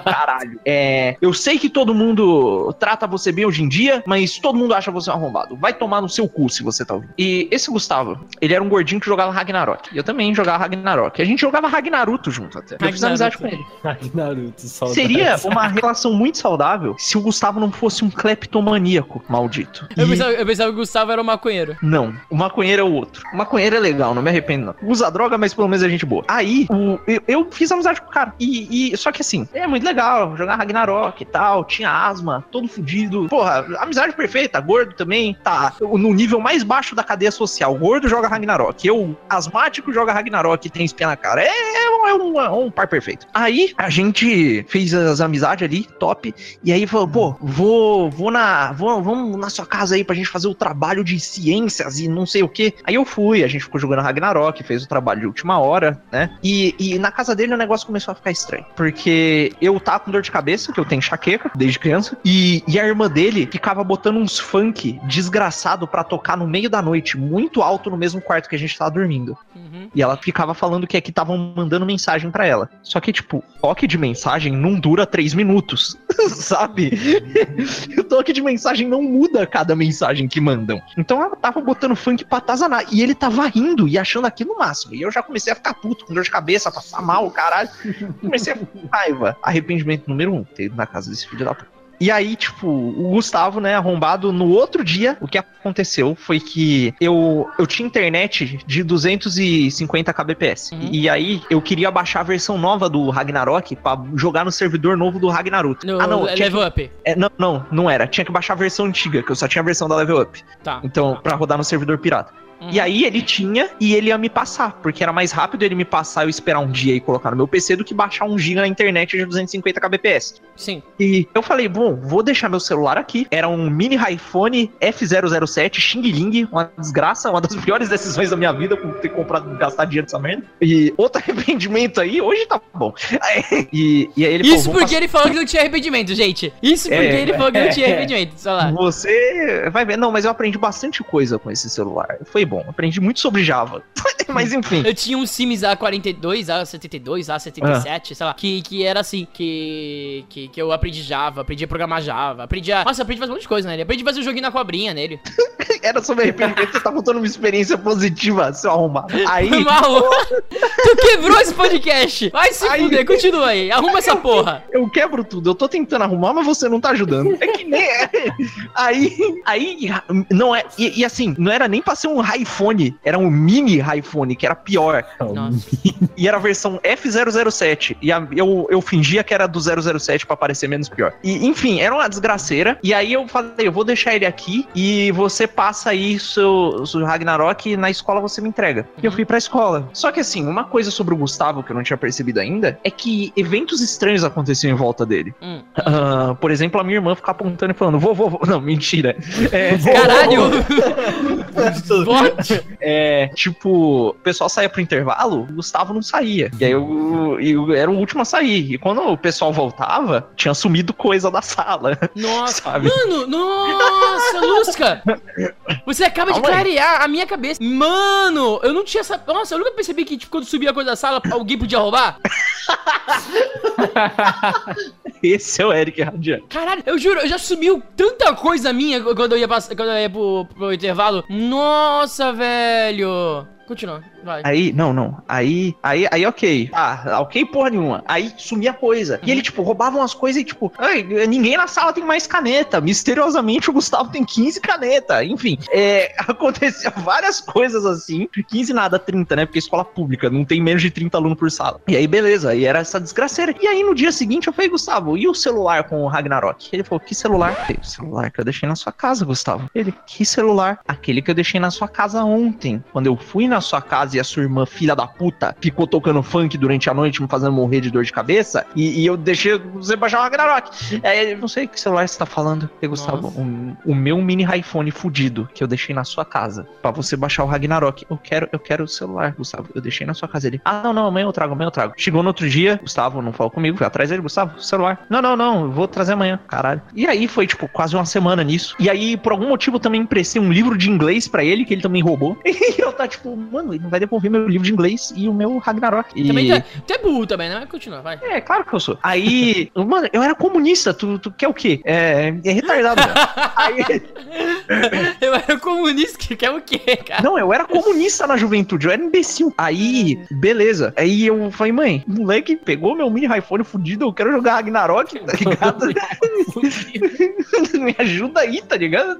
caralho. É. Eu sei que todo mundo trata você bem hoje em dia, mas todo mundo acha você um arrombado. Vai tomar no seu cu se você tá ouvindo. E esse Gustavo, ele era um gordinho que jogava Ragnarok. E eu também jogava Ragnarok. A gente jogava Ragnaruto junto até. Eu fiz amizade com ele. Ragnaruto, saudade. Seria uma relação muito saudável se o Gustavo não fosse um cleptomaníaco maldito. Eu, e... pensava, eu pensava que o Gustavo era um maconheiro. Não, o maconheiro é o outro. O maconheiro é legal, não me arrependo não. Usa droga, mas pelo menos é gente boa. Aí, o, eu, eu, fiz amizade com o cara. E, e, só que assim, é muito legal jogar Ragnarok Ragnarok e tal, tinha asma, todo fudido. Porra, amizade perfeita, gordo também, tá no nível mais baixo da cadeia social. Gordo joga Ragnarok, eu, asmático, joga Ragnarok e tem espinha na cara. É, é, um, é um par perfeito. Aí a gente fez as amizades ali, top, e aí falou, pô, vou, vou na, vou, vamos na sua casa aí pra gente fazer o trabalho de ciências e não sei o que. Aí eu fui, a gente ficou jogando Ragnarok, fez o trabalho de última hora, né? E, e na casa dele o negócio começou a ficar estranho. Porque eu tava com dor de cabeça, que eu tenho enxaqueca desde criança, e, e a irmã dele ficava botando uns funk desgraçado para tocar no meio da noite, muito alto no mesmo quarto que a gente tava dormindo. Uhum. E ela ficava falando que aqui estavam mandando mensagem para ela. Só que, tipo, toque de mensagem não dura três minutos, sabe? o toque de mensagem não muda cada mensagem que mandam. Então ela tava botando funk pra atazanar. E ele tava rindo e achando aquilo no máximo. E eu já comecei a ficar puto, com dor de cabeça, passar mal, caralho. Comecei a ficar raiva. Arrependimento número um, ter na casa desse filho da puta. E aí, tipo, o Gustavo, né, arrombado, no outro dia, o que aconteceu foi que eu, eu tinha internet de 250 kbps. Uhum. E aí, eu queria baixar a versão nova do Ragnarok pra jogar no servidor novo do Ragnarok. No ah, não. Level que... Up. É, não, não, não era. Tinha que baixar a versão antiga, que eu só tinha a versão da Level Up. Tá. Então, pra rodar no servidor pirata. Uhum. E aí ele tinha e ele ia me passar, porque era mais rápido ele me passar e eu esperar um dia e colocar no meu PC do que baixar um giga na internet de 250 kbps. Sim. E eu falei, bom, vou deixar meu celular aqui. Era um mini iPhone F007 Xing Ling, uma desgraça, uma das piores decisões da minha vida por ter comprado, gastar dinheiro nessa merda. E outro arrependimento aí, hoje tá bom. E, e aí ele Isso falou, porque passar... ele falou que não tinha arrependimento, gente. Isso porque é, ele falou que não tinha arrependimento, sei lá. Você vai ver, não, mas eu aprendi bastante coisa com esse celular. Foi bom. Aprendi muito sobre Java. Mas enfim. Eu tinha um Sims A42, A72, A77, ah. sei lá, que, que era assim, que, que, que eu aprendi Java, aprendi a programar Java, aprendi a... Nossa, aprendi a fazer um monte de coisa nele. Aprendi a fazer um joguinho na cobrinha nele. era sobre arrependimento, você tá contando uma experiência positiva, seu arrumado. Aí... Mal. tu quebrou esse podcast. Vai se aí... fuder, continua aí. Arruma essa porra. Eu quebro tudo. Eu tô tentando arrumar, mas você não tá ajudando. É que nem. Aí, aí, não é... E, e assim, não era nem pra ser um iPhone, era um mini iPhone, que era pior. Nossa. E era a versão F007. E a, eu, eu fingia que era do 007 para parecer menos pior. E, enfim, era uma desgraceira. E aí eu falei, eu vou deixar ele aqui e você passa aí seu, seu Ragnarok e na escola você me entrega. Uhum. E eu fui pra escola. Só que assim, uma coisa sobre o Gustavo que eu não tinha percebido ainda é que eventos estranhos aconteciam em volta dele. Uhum. Uh, por exemplo, a minha irmã ficava apontando e falando, vou, vou, vou. Não, mentira. É, Caralho! é, tipo, o pessoal saía pro intervalo, o Gustavo não saía. E aí eu, eu era o último a sair. E quando o pessoal voltava, tinha sumido coisa da sala. Nossa, sabe? mano, nossa, Lusca! Você acaba Calma de clarear aí. a minha cabeça. Mano, eu não tinha essa. Nossa, eu nunca percebi que tipo, quando subia a coisa da sala, alguém podia roubar. Esse é o Eric Radian. Caralho, eu juro, eu já sumiu tanta coisa minha quando eu ia, quando eu ia pro, pro intervalo. Nossa, velho. Continua, Aí, não, não. Aí, aí, aí, ok. Ah, ok, porra nenhuma. Aí sumia coisa. E ele, tipo, roubava umas coisas e, tipo, ninguém na sala tem mais caneta. Misteriosamente, o Gustavo tem 15 caneta. Enfim, é, acontecia várias coisas assim. 15 nada, 30, né? Porque escola pública, não tem menos de 30 alunos por sala. E aí, beleza. E era essa desgraceira. E aí, no dia seguinte, eu falei, Gustavo, e o celular com o Ragnarok? Ele falou, que celular? O celular que eu deixei na sua casa, Gustavo. Ele, que celular? Aquele que eu deixei na sua casa ontem. Quando eu fui na sua casa e a sua irmã, filha da puta, ficou tocando funk durante a noite, me fazendo morrer de dor de cabeça, e, e eu deixei você baixar o Ragnarok. É, não sei que celular você tá falando, Gustavo. O, o, meu mini iPhone fudido que eu deixei na sua casa para você baixar o Ragnarok. Eu quero, eu quero o celular, Gustavo. Eu deixei na sua casa. Ele, ah, não, não, amanhã eu trago, amanhã eu trago. Chegou no outro dia, Gustavo não falou comigo, fui atrás dele, Gustavo, celular. Não, não, não, eu vou trazer amanhã, caralho. E aí foi, tipo, quase uma semana nisso. E aí, por algum motivo, eu também emprestei um livro de inglês para ele, que ele também roubou. E eu tá, tipo, mano, ele não vai devolver meu livro de inglês e o meu Ragnarok. E... Também tu, tu é burro também, né? Mas continua, vai. É, claro que eu sou. Aí, mano, eu era comunista, tu, tu quer o quê? É, é retardado. aí, Eu era comunista, que quer o quê, cara? Não, eu era comunista na juventude, eu era imbecil. Aí, beleza. Aí eu falei, mãe, moleque pegou meu mini iPhone fudido, eu quero jogar Ragnarok, tá ligado? Me ajuda aí, tá ligado?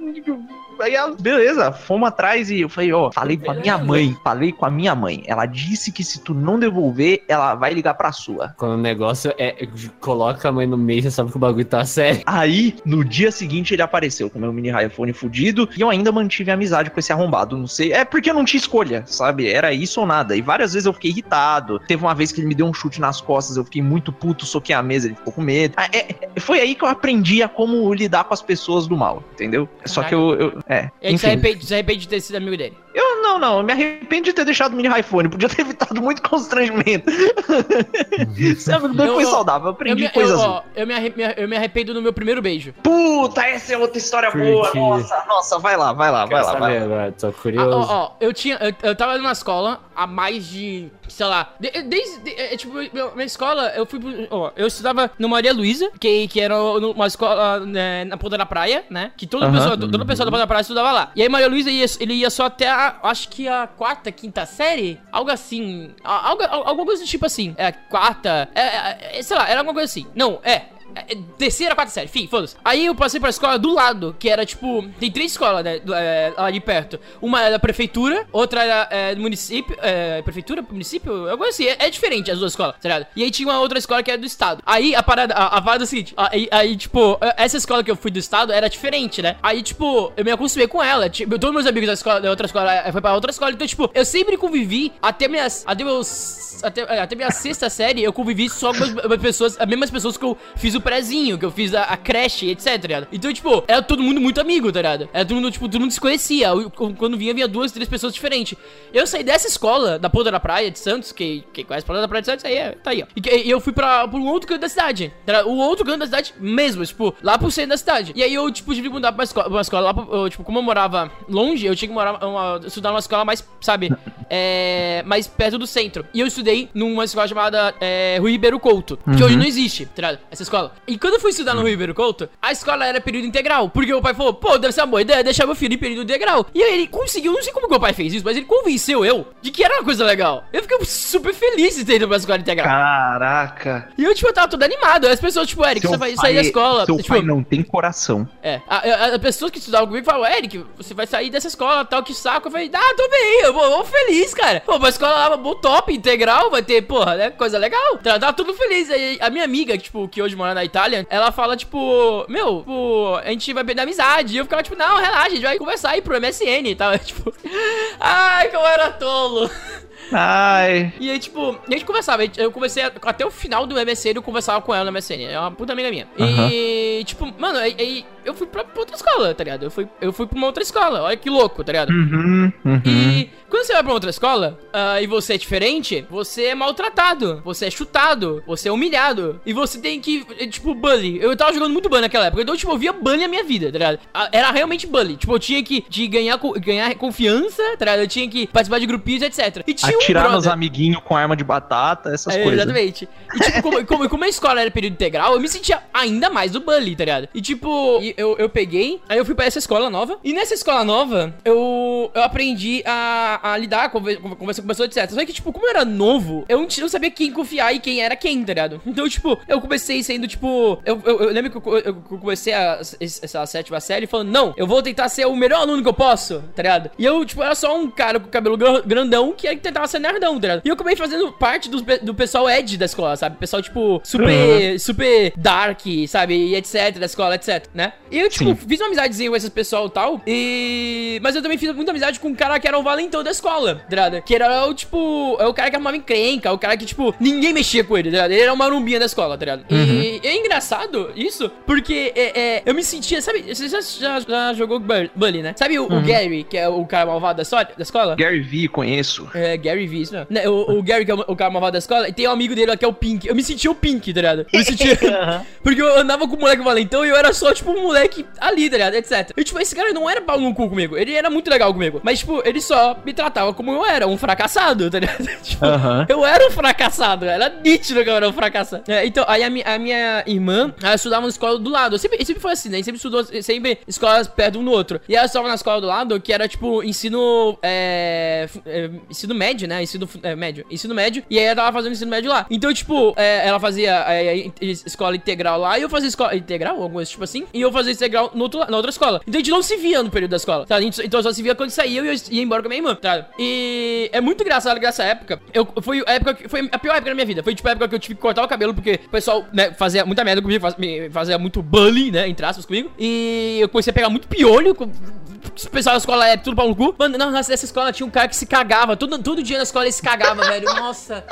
Aí beleza, fomos atrás e eu falei, ó, falei com a minha mãe, falei com a minha mãe. Ela disse que se tu não devolver, ela vai ligar pra sua. Quando o negócio é. Coloca a mãe no meio, você sabe que o bagulho tá sério. Aí, no dia seguinte, ele apareceu com meu mini iPhone fudido e eu ainda mantive amizade com esse arrombado. Não sei. É porque eu não tinha escolha, sabe? Era isso ou nada. E várias vezes eu fiquei irritado. Teve uma vez que ele me deu um chute nas costas, eu fiquei muito puto, soquei a mesa, ele ficou com medo. Ah, é, é, foi aí que eu aprendi a como lidar com as pessoas do mal, entendeu? Só que eu. eu é. E aí se arrepende, se arrepende de ter sido amigo dele. Eu não, não, eu me arrependo de ter deixado o mini iPhone, podia ter evitado muito constrangimento. Sabe, não foi saudável, eu aprendi eu me, coisas. eu, eu, me arrependo, eu me arrependo no meu primeiro beijo. Puta, essa é outra história Por boa. Nossa, nossa, vai lá, vai lá, vai lá, vai lá. agora, tô Ah, curioso. ó, ó, eu tinha. Eu, eu tava numa escola há mais de. sei lá. de- desde. de- é, tipo, meu- minha escola, eu fui. pro- Ó, eu estudava no Maria Luísa, que, que era uma escola né, na ponta da praia, né? Que toda Aham. pessoa, toda pessoa da ponta da praia estudava lá. E aí, Maria Luísa ia, ele ia só até a. Acho que a quarta, quinta série? Algo assim. Algo, al- alguma coisa do tipo assim. É, quarta. É, é, é, sei lá, era alguma coisa assim. Não, é. É, Terceira, quarta série, enfim, foda-se. Aí eu passei pra escola do lado, que era tipo. Tem três escolas, né? é, lá de perto. Uma era da prefeitura, outra era é, do município. É, prefeitura, município? Algo assim. É, é diferente as duas escolas, tá ligado? E aí tinha uma outra escola que era do estado. Aí a parada, a, a parada é a seguinte: aí, aí, tipo, essa escola que eu fui do estado era diferente, né? Aí, tipo, eu me acostumei com ela. Tipo, todos meus amigos da escola, da outra escola, foi pra outra escola. Então, tipo, eu sempre convivi até minhas. Até meus. Até, é, até minha sexta série, eu convivi só com as as pessoas, as mesmas pessoas que eu fiz o prézinho, que eu fiz a, a creche, etc, tá? Então, tipo, era todo mundo muito amigo, tá ligado? Era todo mundo, tipo, todo mundo se conhecia. Quando vinha, vinha duas, três pessoas diferentes. Eu saí dessa escola, da Ponta da Praia de Santos, que quem conhece a Ponta da Praia de Santos, aí é, tá aí, ó. E, que- e eu fui pra, pra um outro canto da cidade. tá? O outro canto da cidade mesmo, tipo, lá pro centro da cidade. E aí eu, tipo, tive que mudar pra escola, pra uma escola lá, pro- eu, tipo, como eu morava longe, eu tinha que morar, uma, estudar numa escola mais, sabe, é, mais perto do centro. E eu estudei numa escola chamada é, Rui Ribeiro Couto, que hoje não existe, tá? Essa escola. E quando eu fui estudar no Rui Ribeiro Couto, a escola era período integral, porque o pai falou, pô, deve ser uma boa ideia deixar meu filho em período integral. E aí ele conseguiu, não sei como que meu pai fez isso, mas ele convenceu eu de que era uma coisa legal. Eu fiquei super feliz de ter ido pra escola integral. Caraca. E eu, tipo, eu tava todo animado. As pessoas, tipo, Eric, Seu você vai pai- sair da escola. Seu tipo, pai não tem coração. é, as pessoas que estudavam comigo falavam, Eric, você vai sair dessa escola, tal, que saco. Eu falei, ah, tô bem, eu vou, vou feliz, cara. Pô, uma escola lá, bom, top, integral, vai ter, porra, né, coisa legal. Tá, tava tudo feliz. Aí, a minha amiga, tipo, que hoje mora na Itália, ela fala, tipo, meu, tipo, a gente vai perder amizade. E eu ficava, tipo, não, relaxa, a gente vai conversar aí pro MSN e tal. Tipo, ai, como era tolo. Ai. E aí, tipo, a gente conversava. Eu conversei a- até o final do MSN, eu conversava com ela no MSN. É uma puta amiga minha. E, tipo, mano, aí, aí eu fui pra, pra outra escola, tá ligado? Eu fui, eu fui pra uma outra escola. Olha que louco, tá ligado? Uhum, uhum. E quando você vai pra outra escola ah, e você é diferente, você é maltratado, você é chutado, você é humilhado. E você tem que, eh, tipo, bully. Eu tava jogando muito bully naquela época, então, tipo, eu via bully na minha vida, tá ligado? Ah, Era realmente bully. Tipo, eu tinha que de ganhar, ganhar confiança, tá ligado? Eu tinha que participar de grupinhos, etc. E tinha Atirar um nos brother- amiguinhos com arma de batata, essas é, coisas. Exatamente. E tipo, como, como, como a escola era período integral, eu me sentia ainda mais do bully, tá ligado? E tipo, eu, eu peguei, aí eu fui pra essa escola nova. E nessa escola nova, eu, eu aprendi a, a lidar, conver- con- conversar com pessoas, etc. Só que, tipo, como eu era novo, eu não, não sabia quem confiar e quem era quem, tá ligado? Então, tipo, eu comecei sendo, tipo. Eu, eu, eu lembro que eu, eu comecei a, essa sétima série falando, não, eu vou tentar ser o melhor aluno que eu posso, tá ligado? E eu, tipo, era só um cara com cabelo gra- grandão que tentava ser nerdão, tá ligado? E eu acabei fazendo parte do, do pessoal Ed da escola, sabe? Pessoal, tipo, super, super dark, sabe? E etc, da escola, etc, né? E eu, tipo, Sim. fiz uma amizadezinha com esses pessoal e tal. E. Mas eu também fiz muita amizade com um cara que era o valentão da escola, tá ligado? Que era o, tipo, é o cara que arrumava encrenca, o cara que, tipo, ninguém mexia com ele, tá ligado? Ele era uma marumbinha da escola, tá ligado? E é engraçado isso, porque é, é, eu me sentia, sabe? Você já, já, já jogou Bul- Bully, né? Sabe o, o Gary, que é o cara malvado da, história, da escola? Gary V, conheço. É, Gary V, isso não. Né, O, o Gary, que é o, o cara malvado da escola, e tem um amigo dele lá que é o Pink. Eu me sentia o Pink, tá ligado? Eu me sentia. porque eu andava com o moleque valentão e eu era só, tipo, um moleque ali, tá ligado? Etc. E, tipo, esse cara não era pau no cu comigo. Ele era muito legal comigo. Mas, tipo, ele só me tratava como eu era, um fracassado, tá ligado? tipo, Aham. eu era um fracassado. Era nítido que eu era um fracassado. É, então, aí a, mi- a minha irmã, ela estudava na escola do lado. Eu sempre, sempre foi assim, né? Sempre estudou, sempre escolas perto um do outro. E ela estava na escola do lado, que era, tipo, ensino, é, é, ensino médio, né? Ensino é, médio. Ensino médio. E aí ela tava fazendo ensino médio lá. Então, tipo, é, ela fazia é, é, escola integral lá, e eu fazia escola integral, alguma coisa tipo assim, e eu fazia integral no outro, na outra escola. Então a gente não se via no período da escola, tá? Gente- então só se via quando saía e eu ia embora com a minha irmã, tá? E é muito engraçado que essa época, eu, foi a época que, foi a pior época da minha vida. Foi tipo a época que eu tive que cortar o cabelo, porque o pessoal, né, fazia muita merda comigo, fazia muito bullying, né, entre aspas comigo. E eu comecei a pegar muito piolho, com- o pessoal da escola é tudo pau no cu. Mano, não, nessa escola tinha um cara que se cagava. Todo, todo dia na escola ele se cagava, velho. Nossa.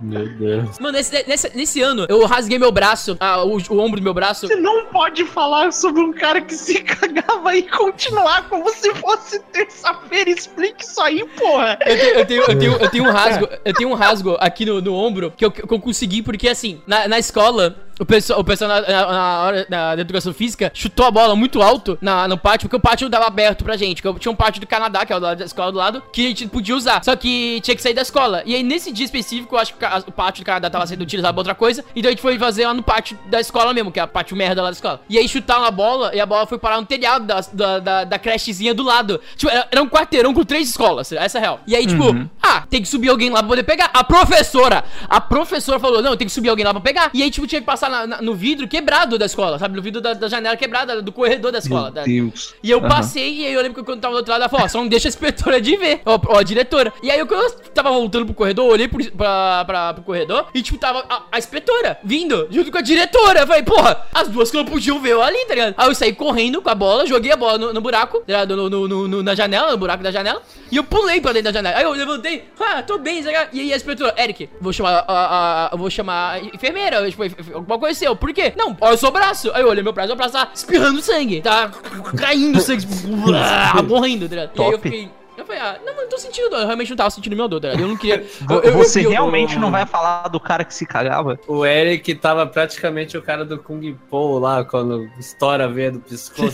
Meu Deus. Mano, nesse, nesse, nesse ano, eu rasguei meu braço, ah, o, o ombro do meu braço. Você não pode falar sobre um cara que se cagava e continuar como se fosse terça-feira. Explique isso aí, porra. Eu tenho, eu, tenho, eu, tenho, eu tenho um rasgo, eu tenho um rasgo aqui no, no ombro que eu, que eu consegui, porque assim, na, na escola, o pessoal, o pessoal na, na, na hora da, educação física chutou a bola muito alto na, no pátio, porque o pátio não dava aberto pra gente. Que eu tinha um pátio do Canadá, que é o da escola do lado, que a gente podia usar. Só que tinha que sair da escola. E aí, nesse dia específico, eu acho que o pátio do Canadá tava sendo utilizado pra outra coisa. Então a gente foi fazer lá no pátio da escola mesmo, que é a pátio merda lá da escola. E aí chutaram a bola e a bola foi parar no telhado da, da, da, da crechezinha do lado. Tipo, era, era um quarteirão com três escolas. Essa é a real. E aí, tipo, ah, tem que subir alguém lá pra poder pegar. A professora, a professora falou: não, tem que subir alguém lá pra pegar. E aí, tipo, tinha que passar na- na- no vidro quebrado da escola, sabe? No vidro da, da janela quebrada, do corredor da escola. da- Deus. e eu Aham. passei, e aí eu lembro que quando tava do outro lado, ela falou, ó, só não deixa a inspetora de ver, ó, ó, a diretora. E aí eu, quando eu tava voltando pro corredor, eu olhei pro, pra, pra, pro corredor, e tipo, tava a, a inspetora vindo, junto com a diretora. Eu falei, porra, as duas que não podiam ver eu ali, tá ligado? Aí eu saí correndo com a bola, joguei a bola no, no buraco, tá ligado? No, no, no- na janela, no buraco da janela, e eu pulei pra dentro da janela. Aí eu levantei, ah, tô bem, tá ligado? E aí a inspetora, Eric, vou chamar a, a- eu vou chamar a enfermeira, tipo, alguma coisa assim, eu, por quê? Não, olha o seu braço. Aí eu olhei meu braço, meu braço tá espirrando sangue, tá caindo sangue, tipo, ah, morrendo, tá ligado? E aí eu fiquei. Eu falei, ah, não, mas não tô sentindo dor. Eu realmente não tava sentindo minha dor, tá ligado? Eu não queria. eu- eu- eu Você o- realmente não vai falar do cara que se cagava? O Eric tava praticamente o cara do Kung Po lá, quando estoura a veia do pescoço.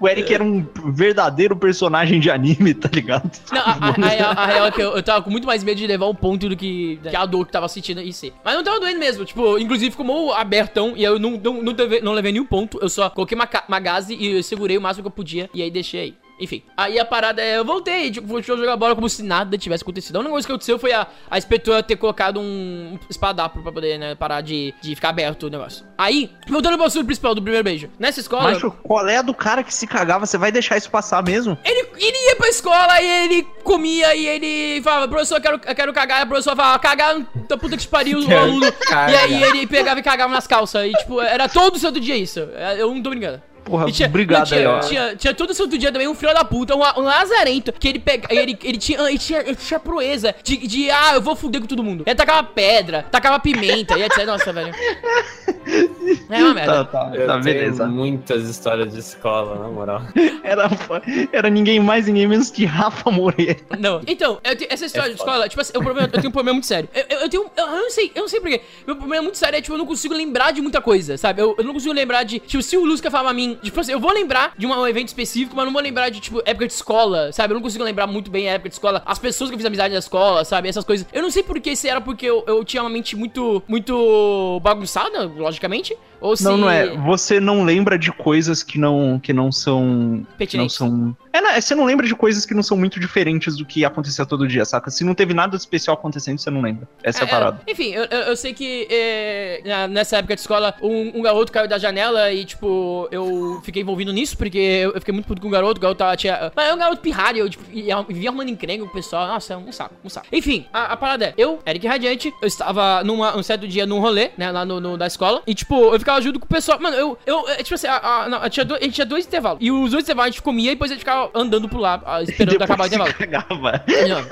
O Eric era um verdadeiro personagem de anime, tá ligado? Não, a, a- a- a real é que eu, eu tava com muito mais medo de levar um ponto do que, que a dor que tava sentindo em si. Mas não tava doendo mesmo, tipo, inclusive ficou meio abertão e eu não, não, não, teve- não levei nenhum ponto. Eu só coloquei uma, uma gaze e eu segurei o máximo que eu podia e aí deixei aí. Enfim, aí a parada é, eu voltei, tipo, vou jogar bola como se nada tivesse acontecido. A única coisa que aconteceu foi a, a inspetora ter colocado um espadapo pra poder, né, parar de, de ficar aberto o negócio. Aí, voltando pro assunto principal do primeiro beijo. Nessa escola... Mas qual é a do cara que se cagava? Você vai deixar isso passar mesmo? Ele, ele ia pra escola e ele comia e ele falava, professor, eu quero, eu quero cagar. E a professora falava, cagar da puta que te pariu, o aluno. E aí ele pegava e cagava nas calças. E tipo, era todo santo dia isso. Eu não tô brincando. Porra, tinha, obrigado tinha, aí, ó. Tinha, tinha todo santo dia também um filho da puta, um, um lazarento, que ele pega. Ele, ele, tinha, ele, tinha, ele tinha proeza de, de, ah, eu vou fuder com todo mundo. Ele tacava pedra, tacava pimenta e etc. Nossa, velho. É uma merda. Tá, tá, Eu tá, tenho beleza. muitas histórias de escola, na moral. Era, era ninguém mais, ninguém menos que Rafa Moreira. Não. Então, eu tenho- essa história É de escola, tipo assim, o problema, eu tenho um problema muito sério. Eu, eu, eu tenho. Eu, eu não sei, eu não sei porquê. Meu problema muito sério é, tipo, eu não consigo lembrar de muita coisa, sabe? Eu, eu não consigo lembrar de. Tipo, se o Lusca falar a mim. Tipo assim, eu vou lembrar de um evento específico, mas não vou lembrar de, tipo, época de escola, sabe? Eu não consigo lembrar muito bem a época de escola, as pessoas que eu fiz amizade na escola, sabe? Essas coisas. Eu não sei porquê, se era porque eu, eu tinha uma mente muito. Muito bagunçada, logicamente. Ou se. Não, não é. Você não lembra de coisas que não, que não são. Que não são. É, é, você não lembra de coisas que não são muito diferentes do que acontecia todo dia, saca? Se não teve nada especial acontecendo, você não lembra. Essa é, a parada. é, enfim, eu, eu, sei que é, nessa época de escola, um, um garoto caiu da janela e, tipo, eu fiquei envolvido nisso, porque eu, eu fiquei muito puto com o garoto, o garoto tava, tinha... Mas é um garoto pirralho, eu, tipo, ia- vivia arrumando encrenca com o pessoal, nossa, é um saco, um saco. Enfim, a, a parada é, eu, Eric Radiante, eu estava numa, um certo dia num rolê, né, lá no, no- da escola, e, tipo, eu ficava junto com o pessoal, mano, eu, eu, é, tipo assim, a, a, não, tinha do- a gente tinha dois intervalos, e os dois intervalos a gente comia e depois a gente ficava andando por lá, ah, esperando acabar o intervalo. cagava. Não.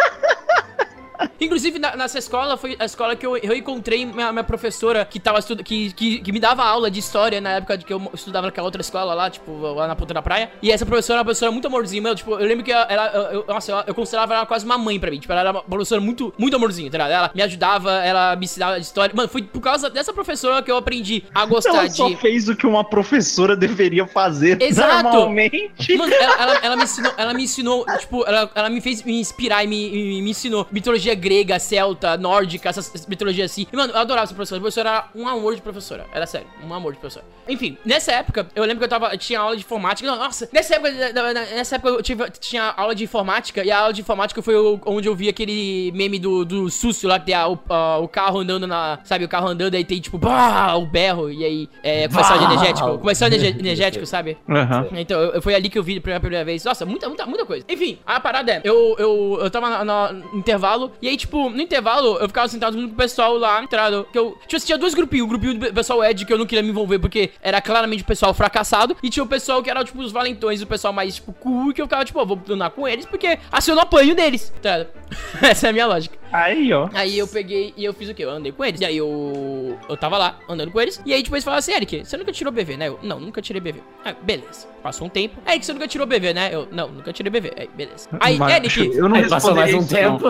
Inclusive, na- nessa escola foi a escola que eu, eu encontrei minha, minha professora que tava que, que, que me dava aula de história na época de que eu estudava naquela outra escola lá, tipo, lá na ponta da praia. E essa professora era uma professora muito amorzinha, meu. Tipo, eu lembro que ela, ela- eu, eu- nossa, eu, eu considerava ela quase uma mãe pra mim. Tipo, ela era uma professora muito, muito amorzinha, tá ligado? Ela me ajudava, ela me ensinava de história. Mano, foi por causa dessa professora que eu aprendi a gostar Ela só de. fez o que uma professora deveria fazer Exato. normalmente. Mano, ela, ela- ela me ensinou, ela me ensinou, tipo, ela, ela me fez me inspirar e me, me, me ensinou mitologia grega, celta, nórdica, essas mitologias assim. E, mano, eu adorava essa professora. A professora era um amor de professora. Era sério, um amor de professora. Enfim, nessa época, eu lembro que eu tava, tinha aula de informática. Não, nossa, nessa época, nessa época eu tive, tinha aula de informática. E a aula de informática foi onde eu vi aquele meme do, do Súcio lá, que tem a- o, a- o carro andando na. Sabe, o carro andando, aí tem tipo, bah, o berro. E aí, é, comercial de energético. Comercial de energético, sabe? Aham. Então, eu, eu- foi ali que eu vi pela primeira vez. Nossa, muita, muita, muita coisa. Enfim, a parada é, eu, eu, eu tava no intervalo, e aí, tipo, no intervalo, eu ficava sentado junto com o pessoal lá, entrado. Que eu, tipo, tinha dois grupinhos. O grupinho do pessoal Ed, que eu não queria me envolver, porque era claramente o pessoal fracassado. E tinha o pessoal que era, tipo, os valentões, o pessoal mais, tipo, cool, que eu ficava, tipo, ó, vou andar com eles, porque assim eu não apanho deles, tá? Essa é a minha lógica. Aí, ó. Aí eu peguei e eu fiz o quê? Eu andei com eles. E aí eu. Eu tava lá, andando com eles. E aí depois falaram assim, Eric, você nunca tirou BV, né? Eu, não, nunca tirei BV. Ah, beleza. Passou um tempo. Eric, você nunca tirou BV, né? Eu, não, nunca tirei BV. Aí, beleza. Aí, Mas Eric. eu não Aí passou mais um tempo.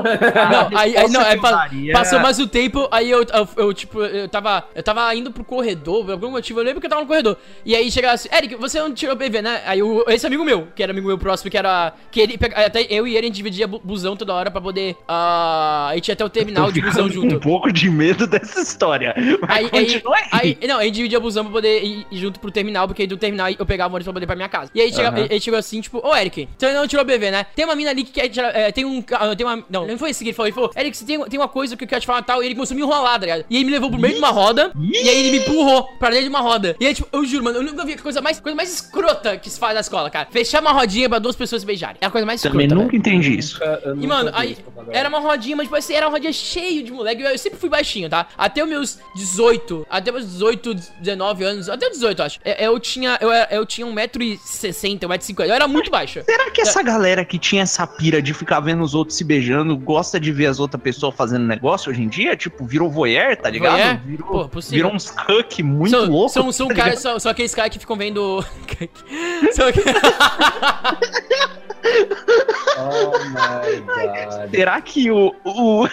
Não, aí, aí não, aí pa- daria- passou mais um tempo, aí eu, eu, eu, tipo, eu tava, eu tava indo pro corredor, por algum motivo, eu lembro que eu tava no corredor. E aí chegava assim, Eric, você não tirou BV, né? Aí o, esse amigo meu, que era amigo meu próximo, que era, que ele, até eu e ele, a gente dividia bu- busão toda hora pra poder, ah, a gente ia até o terminal de busão junto. um pouco de medo dessa história. Mas Aí, aí, continua aí. aí, não, a gente dividia busão pra poder ir, junto pro terminal, porque aí do terminal eu pegava o ônibus pra poder ir pra minha casa. E aí chega, Aham. ele, chegou assim, tipo, ô Eric, você não tirou BV, né? Tem uma mina ali que quer tirar, é, tem um, tem uma, não, não foi esse que ele falou, ele falou, Eric, você tem, tem uma coisa que eu quero te falar tal, e ele começou a me enrolar, tá ligado? E ele me levou pro meio de uma roda, e aí ele me empurrou pra dentro de uma roda. E aí, tipo, eu juro, mano, eu nunca vi a coisa mais, coisa mais escrota que se faz na escola, cara. Fechar uma rodinha pra duas pessoas se beijarem. É a coisa mais escrota, Também velho. nunca entendi isso. E, mano, aí era uma rodinha, mas tipo assim, era uma rodinha cheia de moleque. Eu, eu sempre fui baixinho, tá? Até os meus 18, até meus 18, 19 anos, até os 18, acho. Eu, eu tinha, eu, eu tinha 1,60m, 1,50m. Eu era muito baixo. Será que essa galera que tinha essa pira de ficar vendo os outros se beijando gosta de ver as outras pessoas fazendo negócio hoje em dia? Tipo, virou voyeur, tá ligado? Voyeur? Virou, Pô, possível. virou uns cuck muito são, loucos. São, são, tá caras, ligado? são, são aqueles caras que ficam vendo. são... Oh my god. Será que o. o...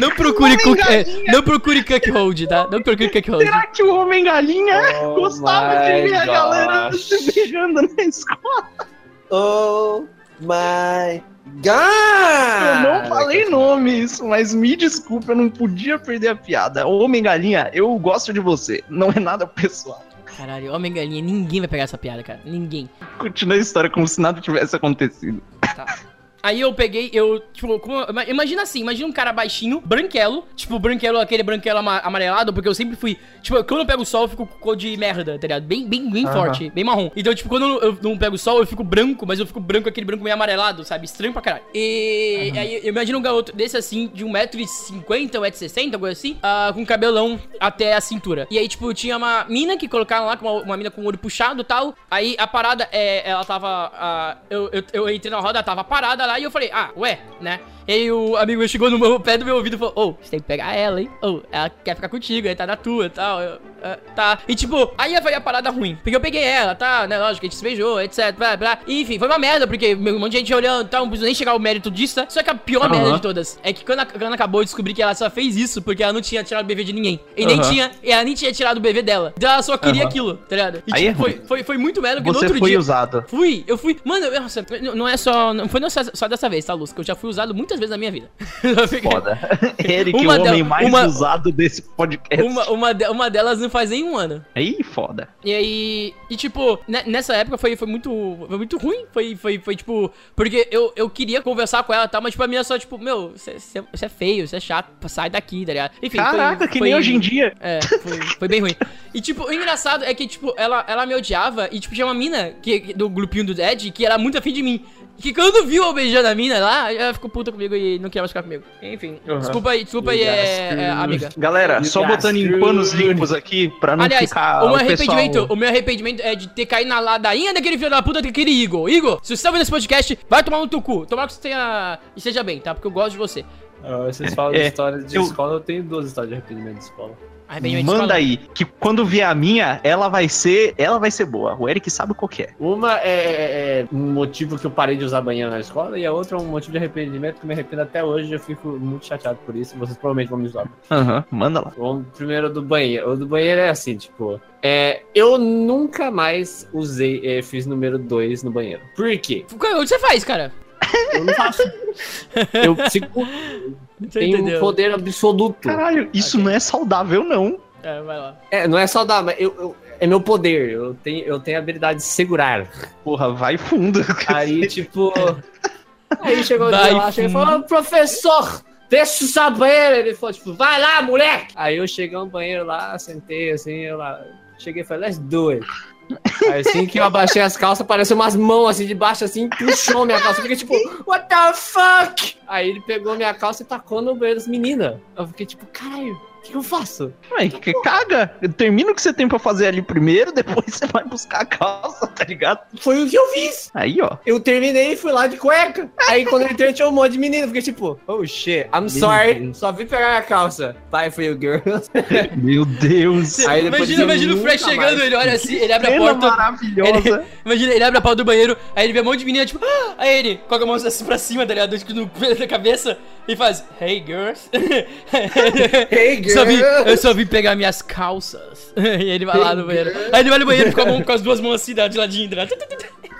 Não procure cook, é, não procure cuckhold, tá? Não procure cuckhold. Será que o Homem Galinha Oh gostava de ver a galera se beijando na escola? Oh my god! Eu não falei nomes, mas me desculpa, eu não podia perder a piada. Homem Galinha, eu gosto de você. Não é nada pessoal. Caralho, homem galinha, ninguém vai pegar essa piada, cara. Ninguém. Continua a história como se nada tivesse acontecido. Aí eu peguei, eu, tipo, como- ima- imagina assim, imagina um cara baixinho, branquelo, tipo, branquelo, aquele branquelo ama- amarelado, porque eu sempre fui, tipo, quando eu pego o sol, eu fico com cor de merda, tá ligado? Bem, bem, bem forte, bem marrom. Então, tipo, quando eu não pego o sol, eu fico branco, mas eu fico branco, aquele branco meio amarelado, sabe? Estranho pra caralho. E aí, eu imagino um garoto desse assim, de 1,50m, 1,60m, coisa assim, ah, com cabelão até a cintura. E aí, tipo, tinha uma mina que colocaram lá, com uma, uma mina com o olho puxado e tal. Aí a parada é, ela tava. ah, eu, eu, eu entrei na roda, ela tava parada lá e eu falei, ah, ué, né? E aí o amigo meu chegou no meu pé do meu ouvido e falou, ô, você tem que pegar ela, hein? Ô, ela quer ficar contigo, aí tá na tua e tal. Eu, "Ah, tá. E tipo, aí foi a parada ruim. Porque eu peguei ela, tá, né? Lógico, a gente se beijou, etc. Blá, blá. E, enfim, foi uma merda, porque um monte de gente olhando e tal, não precisa nem chegar ao mérito disso, tá? Só que a pior Aham. merda de todas é que quando, a- quando acabou, eu descobri que ela só fez isso porque ela não tinha tirado o BV de ninguém. E nem tinha, e ela nem tinha tirado o BV dela. Então ela só queria Aham. aquilo, tá ligado? E Aí é tipo, foi, ruim. foi, foi muito merda, porque no Você outro foi dia. usado. Fui, eu fui. Mano, eu- nossa, não- não é só. Não foi só, só dessa vez, tá, Luz? Que eu já fui usado muitas vezes na minha vida. Foda. Eric, Uma o homem mais uma- usado desse podcast. Uma, uma, uma delas não faz nem um ano. Aí, foda. E aí, e tipo, ne- nessa época foi, foi muito foi muito ruim. Foi, foi, foi tipo, porque eu, eu queria conversar com ela e tal, mas tipo, a minha só, tipo, meu, você é feio, você é chato, sai daqui, tá ligado? Enfim, foi- Caraca, que foi- nem hoje em dia. É, foi, foi bem ruim. E, tipo, o engraçado é que, tipo, ela, ela me odiava e, tipo, tinha uma mina que, do grupinho do Ed que era muito afim de mim. Que quando viu eu beijando a mina lá, ela ficou puta comigo e não queria mais ficar comigo. Enfim, Uhum. desculpa aí, desculpa aí, é, é, amiga. Galera, You só botando em panos limpos aqui pra não Aliás, ficar o meu pessoal- arrependimento, o meu arrependimento é de ter caído na ladainha daquele filho da puta daquele Igor. Igor, se você tá vendo esse podcast, vai tomar no teu cu. Tomara que você tenha. esteja bem, tá? Porque eu gosto de você. Ah, Vocês falam de É, histórias de eu- escola, eu tenho duas histórias de arrependimento de escola. Manda aí, que quando vier a minha, ela vai ser, ela vai ser boa. O Eric sabe qual que é. Uma é, é- é um motivo que eu parei de usar banheiro na escola, e a outra é um motivo de arrependimento que eu me arrependo até hoje. Eu fico muito chateado por isso, vocês provavelmente vão me zoar. Aham, manda lá. Vamos primeiro do banheiro. O do banheiro é assim, tipo. É, eu nunca mais usei, é, fiz número 2 no banheiro. Por quê? O que você faz, cara? Eu não faço. eu fico, Você tenho um entendeu? poder absoluto. Caralho, isso Ok. não é saudável, não. É, vai lá. É, não é saudável, mas eu, eu- é meu poder. Eu tenho, eu tenho a habilidade de segurar. Porra, vai fundo. Aí, tipo. Aí chegou o Vai dia lá, chegou e falou: "Ô, professor, deixa o banheiro. Ele falou, tipo, vai lá, moleque. Aí eu cheguei no banheiro lá, sentei assim, eu lá. Cheguei e falei, let's do it. Assim que eu abaixei as calças, apareceu umas mãos assim de baixo, assim, puxou minha calça. Eu fiquei tipo, what the fuck? Aí ele pegou minha calça e tacou no banheiro das meninas. Eu fiquei tipo, caralho, o que, que eu faço? Ué, que caga. Termina o que você tem pra fazer ali primeiro, depois você vai buscar a calça, tá ligado? Foi o que eu fiz. Aí, ó. Eu terminei e fui lá de cueca. Aí quando eu entrei tinha um monte de menino. Fiquei tipo, oh shit, I'm sorry. Só vim pegar a calça. Bye for you, girls. Meu Deus. Aí imagina imagina o Fred chegando, mais- ele olha assim, ele abre a porta. maravilhosa. Imagina, ele abre a porta do banheiro, aí ele vê um monte de menina, tipo, "Ah!" aí ele coloca a mão assim pra cima, tá ligado? Tipo, no pé da cabeça e faz, hey girls. Hey, Só vim- eu só vim pegar minhas calças. e ele vai lá no banheiro. Aí ele vai no banheiro com, mão, com as duas mãos assim, de ladinho. ligado?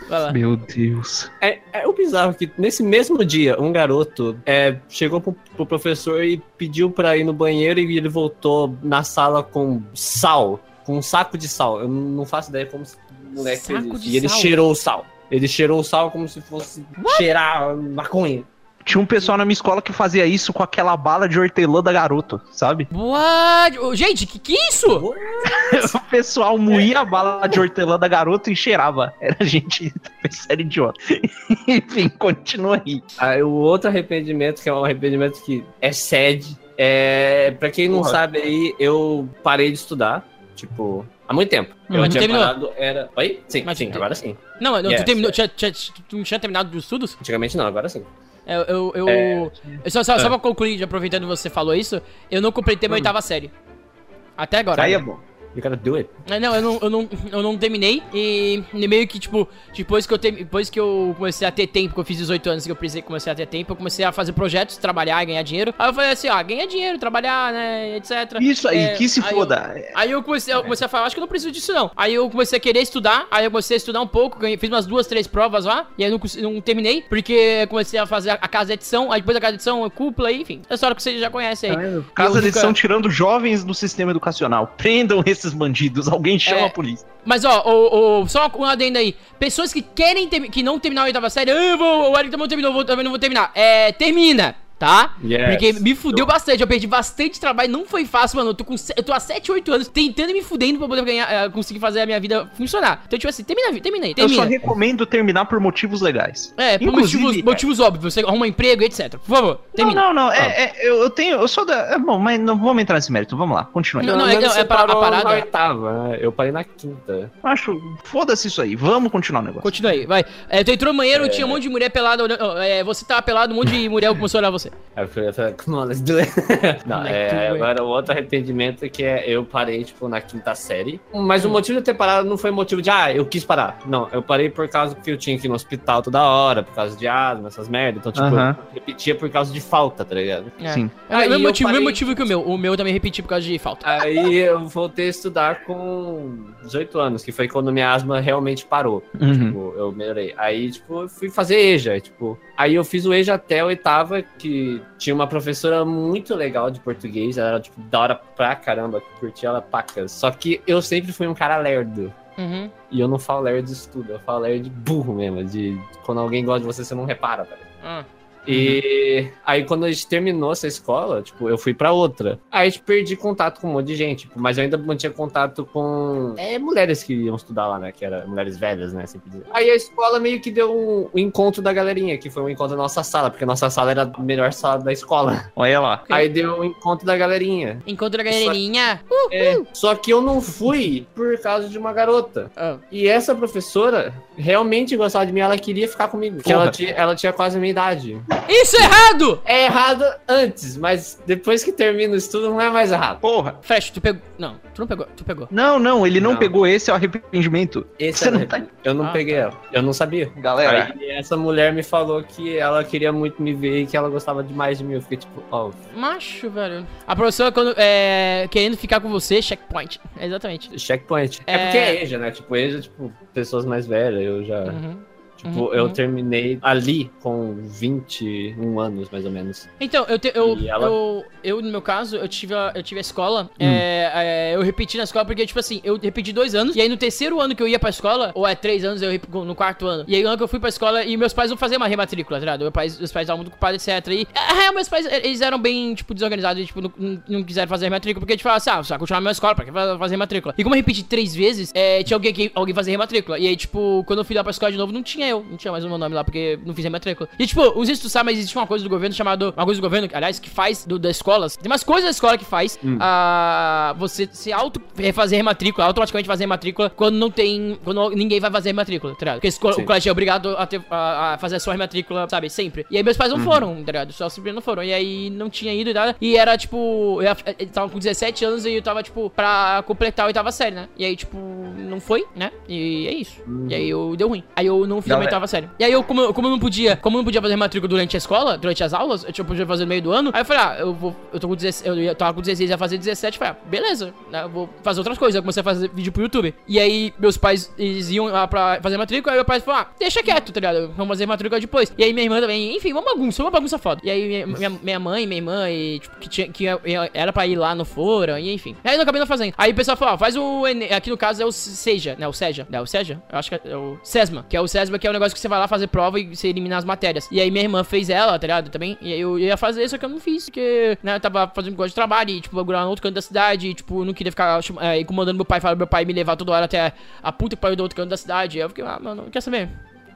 Vai lá. Meu Deus. É, é o bizarro que nesse mesmo dia, um garoto é, chegou pro, pro professor e pediu pra ir no banheiro e ele voltou na sala com sal, com um saco de sal. Eu não faço ideia como esse moleque fez Saco isso. de E ele sal? cheirou o sal. Ele cheirou o sal como se fosse cheirar maconha. Tinha um pessoal na minha escola que fazia isso com aquela bala de hortelã da garoto, sabe? What? Gente, que que é isso? O pessoal moía a bala de hortelã da garoto e cheirava. Era gente sério idiota. Enfim, continua aí. Aí o outro arrependimento, que é um arrependimento que é sede, é. Pra quem não Porra. sabe aí, eu parei de estudar, tipo, há muito tempo. Eu Uhum. tinha Terminou? parado, era. Oi? Sim, Mas sim, agora sim. Não, não Yes, tu terminou, yes. tinha, tinha, tu não tinha terminado os estudos? Antigamente não, agora sim. É, Eu, eu, É. eu só, só, só É. pra concluir, aproveitando que você falou isso, eu não completei minha Hum. oitava série. Até agora. Aí é bom. You gotta do it. É, Não, eu não, eu não, eu não terminei e, meio que, tipo, depois que, eu te, depois que eu comecei a ter tempo, que eu fiz 18 anos que eu precisei comecei a ter tempo, eu comecei a fazer projetos, trabalhar, ganhar dinheiro. Aí eu falei assim, ó, ganhar dinheiro, trabalhar, né, etc. Isso aí, É, que se aí foda. Aí eu comecei, eu comecei a falar, acho que eu não preciso disso não. Aí eu comecei a querer estudar, aí eu comecei a estudar um pouco, ganhei, fiz umas duas, três provas lá, e aí eu não, não terminei, porque eu comecei a fazer a, a casa de edição, aí depois da casa de edição, eu cúpula, enfim. É a história que você já conhece aí. Casa eu de nunca- edição tirando jovens do sistema educacional. Prendam esses bandidos. Alguém chama É. a polícia. Mas ó, o, o- só um adendo aí. Pessoas que querem que não terminaram a oitava série, ah, eu vou, o Eric também não terminou, eu vou, também não vou terminar. É, termina, tá? Yes. Porque me fudeu bastante, eu perdi bastante trabalho, não foi fácil, mano. Eu tô, com, eu tô há 7, 8 anos tentando e me fudendo pra poder ganhar, eh, conseguir fazer a minha vida funcionar. Então, tipo assim, termina, termina aí, Eu só termina. recomendo terminar por motivos legais. É, por Inclusive, motivos, motivos óbvios, você arruma um emprego, etc. Por favor, termina. Não, não, não. É, é, eu, eu tenho. Eu sou da. É bom, mas não vamos entrar nesse mérito. Vamos lá, continua aí. Não, Pelo é- não, você é para- a parada- na oitava, né? Eu parei na quinta. Acho. Foda-se isso aí. Vamos continuar o negócio. Continua aí, vai. É, tu entrou no banheiro, tinha um monte de mulher pelada, olhando- é, você tava pelado, um monte de mulher começou a olhar você. Aí eu falei, come on, let's do it. Não, é, agora o outro arrependimento é que é eu parei, tipo, na quinta série. Mas o motivo de eu ter parado não foi motivo de, ah, eu quis parar. Não, eu parei por causa que eu tinha que ir no hospital toda hora, por causa de asma, essas merdas. Então, tipo, Aham. eu repetia por causa de falta, tá ligado? É. Sim. É o mesmo eu motivo, mesmo parei- motivo que o meu. O meu eu também repeti por causa de falta. Aí eu voltei a estudar com 18 anos, que foi quando minha asma realmente parou. Uhum. Tipo, eu melhorei. Aí, tipo, eu fui fazer EJA, tipo. Aí eu fiz o EJA até a oitava, que tinha uma professora muito legal de português, ela era, tipo, da hora pra caramba, curti ela pacas. Só que eu sempre fui um cara lerdo. Uhum. E eu não falo lerdo de estudo, eu falo lerdo de burro mesmo, de quando alguém gosta de você, você não repara, velho. Ah. E aí, quando a gente terminou essa escola, tipo, eu fui pra outra. Aí, a gente perdi contato com um monte de gente, tipo, mas eu ainda mantinha contato com é, mulheres que iam estudar lá, né? Que eram mulheres velhas, né? Sempre dizer. Aí a escola meio que deu um, um encontro da galerinha, que foi um encontro da nossa sala, porque a nossa sala era a melhor sala da escola. Olha lá. Aí deu um encontro da galerinha. Encontra a galerinha. É, só que eu não fui por causa de uma garota. Ah. E essa professora realmente gostava de mim, ela queria ficar comigo. Porque ela tinha, ela tinha quase a minha idade. Isso é errado! É errado antes, mas depois que termina o estudo não é mais errado. Porra. Fresh, tu pegou. Não, tu não pegou, tu pegou. Não, não, ele não, Não. pegou esse é o arrependimento. Esse Você é não o tá- Eu não Ah, peguei tá. ela. Eu não sabia. Galera, Aí essa mulher me falou que ela queria muito me ver e que ela gostava demais de mim. Eu fiquei tipo, ó, Macho, velho. A professora, quando. É. Querendo ficar com você, checkpoint. Exatamente. checkpoint. É... É. porque é EJA, né? Tipo, EJA, tipo, pessoas mais velhas. Eu já. Uhum. Tipo, Uhum, eu terminei ali com 21 anos, mais ou menos. Então, eu, te- eu, ela- eu, eu, no meu caso, eu tive a, eu tive a escola. Hum. é, é, eu repeti na escola porque, tipo assim, eu repeti dois anos. E aí no terceiro ano que eu ia pra escola, ou é três anos, eu rep- no quarto ano. E aí no ano que eu fui pra escola e meus pais vão fazer uma rematrícula, tá ligado? Meu pai, meus pais estavam muito ocupados, etc. E é, meus pais, eles eram bem, tipo, desorganizados e, tipo, não, não- quiseram fazer rematrícula porque a gente falava assim, ah, vai continuar na minha escola, pra que fazer rematrícula? E como eu repeti três vezes, é, tinha alguém, que, alguém fazer rematrícula. E aí, tipo, quando eu fui lá pra escola de novo, não tinha eu, não tinha mais o meu nome lá, porque não fiz rematrícula. E tipo, não sei se tu sabe, mas existe uma coisa do governo chamada. Uma coisa do governo, aliás, que faz do, das escolas. Tem umas coisas da escola que faz a você se auto fazer rematrícula, automaticamente fazer rematrícula quando não tem. Quando ninguém vai fazer rematrícula, tá ligado? Porque a escola- o colégio é obrigado a, ter, a, a fazer a sua rematrícula, sabe? Sempre. E aí meus pais não foram, tá ligado? Só simplesmente não foram. E aí não tinha ido e nada. E era tipo. Eu ia- eles estavam com 17 anos e eu tava, tipo, pra completar a oitava série, né? E aí, tipo, não foi, né? E é isso. E aí eu deu ruim. Aí eu não fiz a Galera. oitava série. E aí eu, como, eu- como eu não podia, como eu não podia fazer matrícula durante a escola, durante as aulas, eu tipo, podia fazer no meio do ano. Aí eu falei, ah, eu vou. Eu tô com 16. Eu tava com 16, ia fazer 17. Falei, ah, beleza, né? Eu vou fazer outras coisas. Eu comecei a fazer vídeo pro YouTube. E aí, meus pais, eles iam lá pra fazer matrícula. Aí meu pai falou, ah, deixa quieto, tá ligado? Vamos fazer matrícula depois. E aí minha irmã também, enfim, uma bagunça, uma bagunça foda. E aí minha, minha, mãe, minha irmã, e, tipo, que, tinha, que era pra ir lá no fórum, e enfim. Aí eu não acabei não fazendo. Aí o pessoal falou, ó, faz o. Aqui no caso é o Seja, né? O Seja. É o Seja? Eu acho que é o SESMA. Que é o SESMA, que é o negócio que você vai lá fazer prova e você elimina as matérias. E aí minha irmã fez ela, tá ligado? Também. E aí eu ia fazer, só que eu não fiz, porque, né, eu tava fazendo coisa de trabalho e, tipo, procurar no outro canto da cidade. E, tipo, não queria ficar é, incomodando meu pai, falar meu pai me levar toda hora até a puta que pariu do outro canto da cidade. Eu fiquei, ah, mano, não quer saber?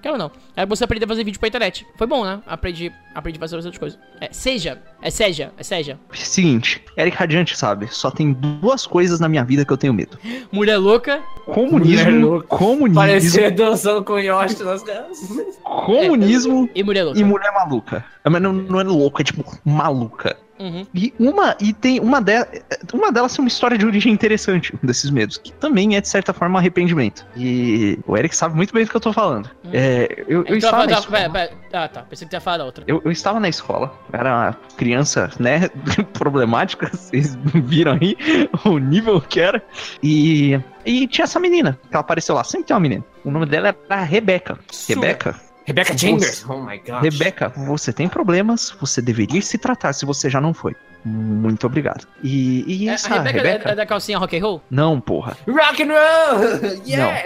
Quero não. Aí você aprender a fazer vídeo pra internet. Foi bom, né? Aprendi, aprendi a fazer outras coisas. É, seja. É seja. É seja. seguinte, Eric Radiante sabe, só tem duas coisas na minha vida que eu tenho medo. Mulher louca. Mulher Comunismo, louca. comunismo, Parecia dançando com Yoshi nas casas. comunismo E mulher louca. e mulher maluca. Mas não, não é louca, é tipo maluca. Uhum. E uma e tem uma delas, uma delas tem uma história de origem interessante um desses medos, que também é de certa forma arrependimento. E o Eric sabe muito bem do que eu tô falando. Hum. É, eu, eu Então, estava na escola. pera, pera. Ah, tá. Pensei que falar da outra. Eu, eu estava na escola, era uma criança, né, problemática, vocês viram aí o nível que era. E, e tinha essa menina, que ela apareceu lá, sempre tem uma menina. O nome dela era Rebeca. Rebeca, Rebecca Chambers. Oh my god. Rebeca, você tem problemas, você deveria se tratar se você já não foi. Muito obrigado. E, e É, essa a Rebeca, Rebeca... É, é da calcinha rock and roll? Não, porra. Rock and roll! Yeah!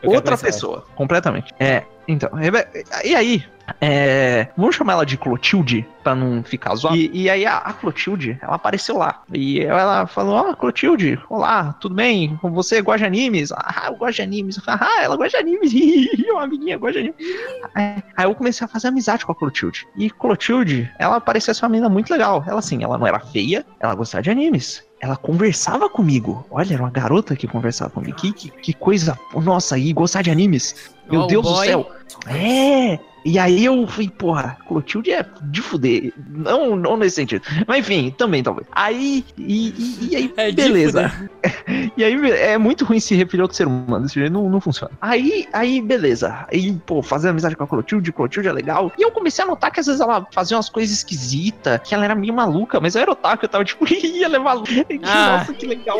Quero Outra pessoa, completamente. É, então, Rebeca. E aí? É, vamos chamar ela de Clotilde, pra não ficar zoado. E, e aí a, a Clotilde, ela apareceu lá. E ela falou: Ó, Clotilde, olá, tudo bem? Você gosta de animes? Ah, eu gosto de animes. Eu falei, ah, ela gosta de animes. uma amiguinha gosta de animes. Aí, aí eu comecei a fazer amizade com a Clotilde. E Clotilde, ela parecia ser uma menina muito legal. Ela, assim, ela não era feia, ela gostava de animes ela conversava comigo. Olha, era uma garota que conversava comigo. Que, que, que coisa. Nossa, e gostar de animes. Meu Oh, Deus do boy. céu. É. E aí eu fui, porra, Clotilde é de fuder. Não, não nesse sentido. Mas enfim, também talvez. Aí, e, e- e aí, É beleza. E aí é muito ruim se referir a outro ser humano. Desse jeito não, não funciona. Aí, aí, beleza. Aí, pô, fazer amizade com a Clotilde, Clotilde é legal. E eu comecei a notar que às vezes ela fazia umas coisas esquisitas, que ela era meio maluca, mas eu era otaku, eu tava tipo, é maluca. Ah. Nossa, que legal.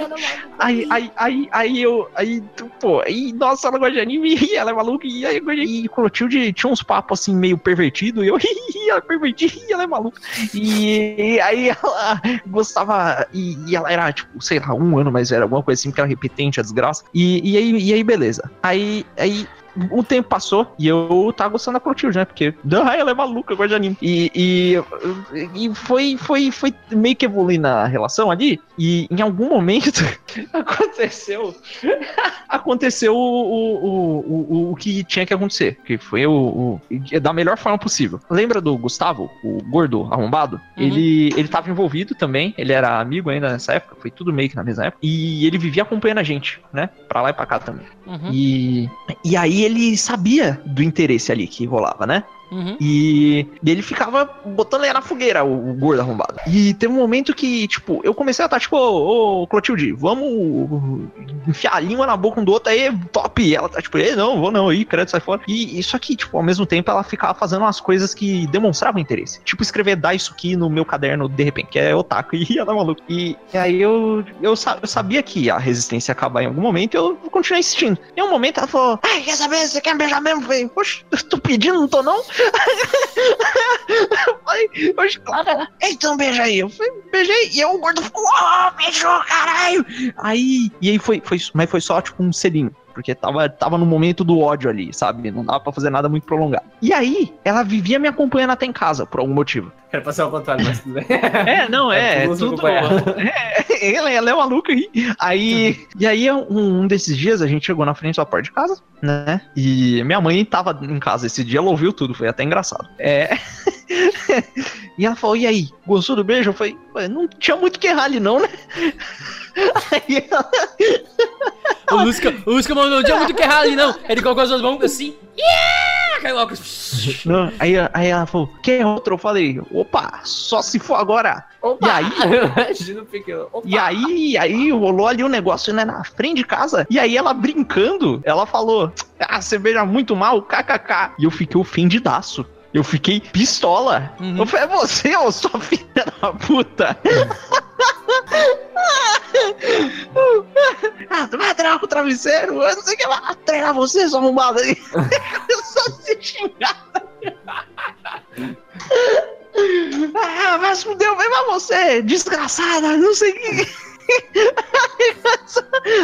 Aí, aí, aí, aí eu, aí, pô, aí, nossa, ela gosta de anime, e ela é maluca, e aí eu. E Clotilde tinha uns papos assim, meio pervertido, e eu, ela é pervertida, e ela é maluca. E aí ela gostava, e, e ela era, tipo, sei lá, um ano mais velha, alguma coisa assim, porque era repetente, a desgraça. E, e, aí, e aí, beleza. Aí, aí o tempo passou e eu tava gostando da Clotilde, né? Porque ah, ela é maluca, eu gosto de anime. E, e, e foi, foi, foi meio que evoluir na relação ali. E em algum momento aconteceu. aconteceu o, o, o, o, o que tinha que acontecer. Que foi o, o- da melhor forma possível. Lembra do Gustavo, o gordo arrombado? Uhum. Ele, ele tava envolvido também. Ele era amigo ainda nessa época. Foi tudo meio que na mesma época. E ele vivia acompanhando a gente, né? Pra lá e pra cá também. Uhum. E, e aí ele sabia do interesse ali que rolava, né? Uhum. E, e ele ficava botando lenha na fogueira, o, o gordo arrombado. E teve um momento que, tipo, eu comecei a estar, tipo, ô, ô Clotilde, vamos enfiar a língua na boca um do outro aí, top. E ela tá, tipo, ei, não, vou não, aí, credo, sai fora. E isso aqui, tipo, ao mesmo tempo ela ficava fazendo umas coisas que demonstravam interesse. Tipo, escrever Daisuki no meu caderno de repente, que é otaku, e ela é maluco. E, e aí eu, eu, eu sabia que a resistência ia acabar em algum momento e eu continuei insistindo. Em um momento ela falou, ai, quer saber, você quer beijar mesmo? Eu falei, poxa, tô pedindo, não tô não? Eu poxa, claro, ela, então beija aí. Eu falei, beijei, e aí o gordo ficou, ó, beijou, caralho. Aí, e aí foi, foi, mas foi só tipo um selinho. Porque tava, tava no momento do ódio ali, sabe? Não dava pra fazer nada muito prolongado. E aí, ela vivia me acompanhando até em casa, por algum motivo. Era pra ser ao contrário, mas tudo bem. É, não, é, É, é tudo tudo. É, ela, ela é maluca aí. Aí, e aí, um, um desses dias, a gente chegou na frente da porta de casa, né? E minha mãe tava em casa esse dia, ela ouviu tudo, foi até engraçado. É. e ela falou: e aí, gostou do beijo? Eu falei: "Ué, não tinha muito que errar ali, não, né? Aí ela, O Lusca, o Lusca mandou, não tinha muito que errar ali, não. Ele colocou as duas mãos assim. Yeah! Caiu logo. não, aí, aí ela falou: quer outro? Eu falei: opa, só se for agora. Opa! E aí. Opa! E aí, aí rolou ali um negócio, né, na frente de casa. E aí ela brincando, ela falou: Ah, você beija muito mal, kkk. E eu fiquei ofendidaço. Eu fiquei pistola. Uhum. Eu falei, é você, ô sua filha da puta. ah, tu vai treinar com o travesseiro? Eu não sei o que lá. Treinar você, sua arrombada aí. A se xingar. ah, mas fudeu, vai pra você, desgraçada, não sei o que.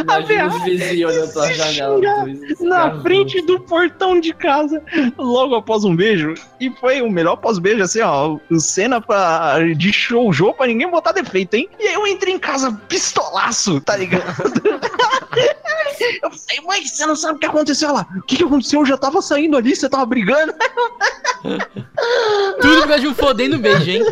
Imagina os vizinhos se janela. na frente do portão de casa, logo após um beijo. E foi o melhor pós-beijo, assim, ó. Cena pra, de showjô pra ninguém botar defeito, hein? E aí eu entrei em casa pistolaço, tá ligado? eu falei, mãe, você não sabe o que aconteceu lá. O que, que aconteceu? Eu já tava saindo ali, você tava brigando. Tudo por causa de um fodendo beijo, hein?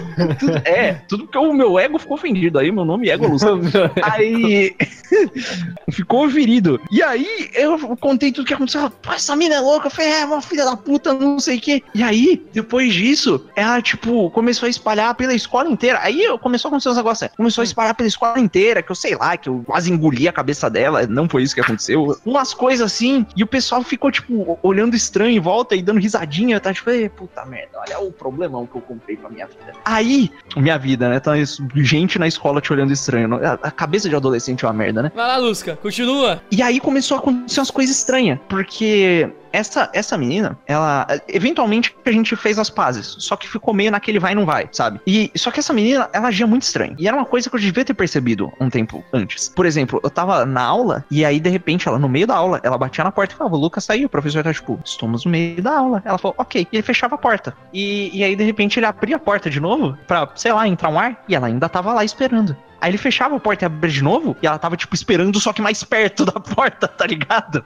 é, tudo porque o meu ego ficou ofendido aí, meu nome é Ego Lúcio. Aí ficou ferido. E aí eu contei tudo que aconteceu. Ela, essa mina é louca. Eu falei, é, uma filha da puta, não sei o quê. E aí, depois disso, ela, tipo, começou a espalhar pela escola inteira. Aí eu- começou a acontecer uns negócios. né? Começou a espalhar pela escola inteira, que eu sei lá, que eu quase engoli a cabeça dela. Não foi isso que aconteceu. Umas coisas assim. E o pessoal ficou, tipo, olhando estranho em volta e dando risadinha. Tá tipo, "Ei, puta merda, olha o problemão que eu comprei pra minha vida. Aí, minha vida, né? Tá gente na escola te olhando estranho. A cabeça de adolescente é uma merda, né? Vai lá, Lusca, continua. E aí começou a acontecer umas coisas estranhas, porque essa, essa menina, ela. Eventualmente a gente fez as pazes, só que ficou meio naquele vai e não vai, sabe? E só que essa menina, ela agia muito estranho. E era uma coisa que eu devia ter percebido um tempo antes. Por exemplo, eu tava na aula e aí de repente ela, no meio da aula, ela batia na porta e falava: o Lucas saiu. O professor tá tipo, estamos no meio da aula. Ela falou, ok. E ele fechava a porta. E, e aí de repente ele abria a porta de novo pra, sei lá, entrar um ar e ela ainda tava lá esperando. Aí ele fechava a porta e abria de novo, e ela tava, tipo, esperando, só que mais perto da porta, tá ligado?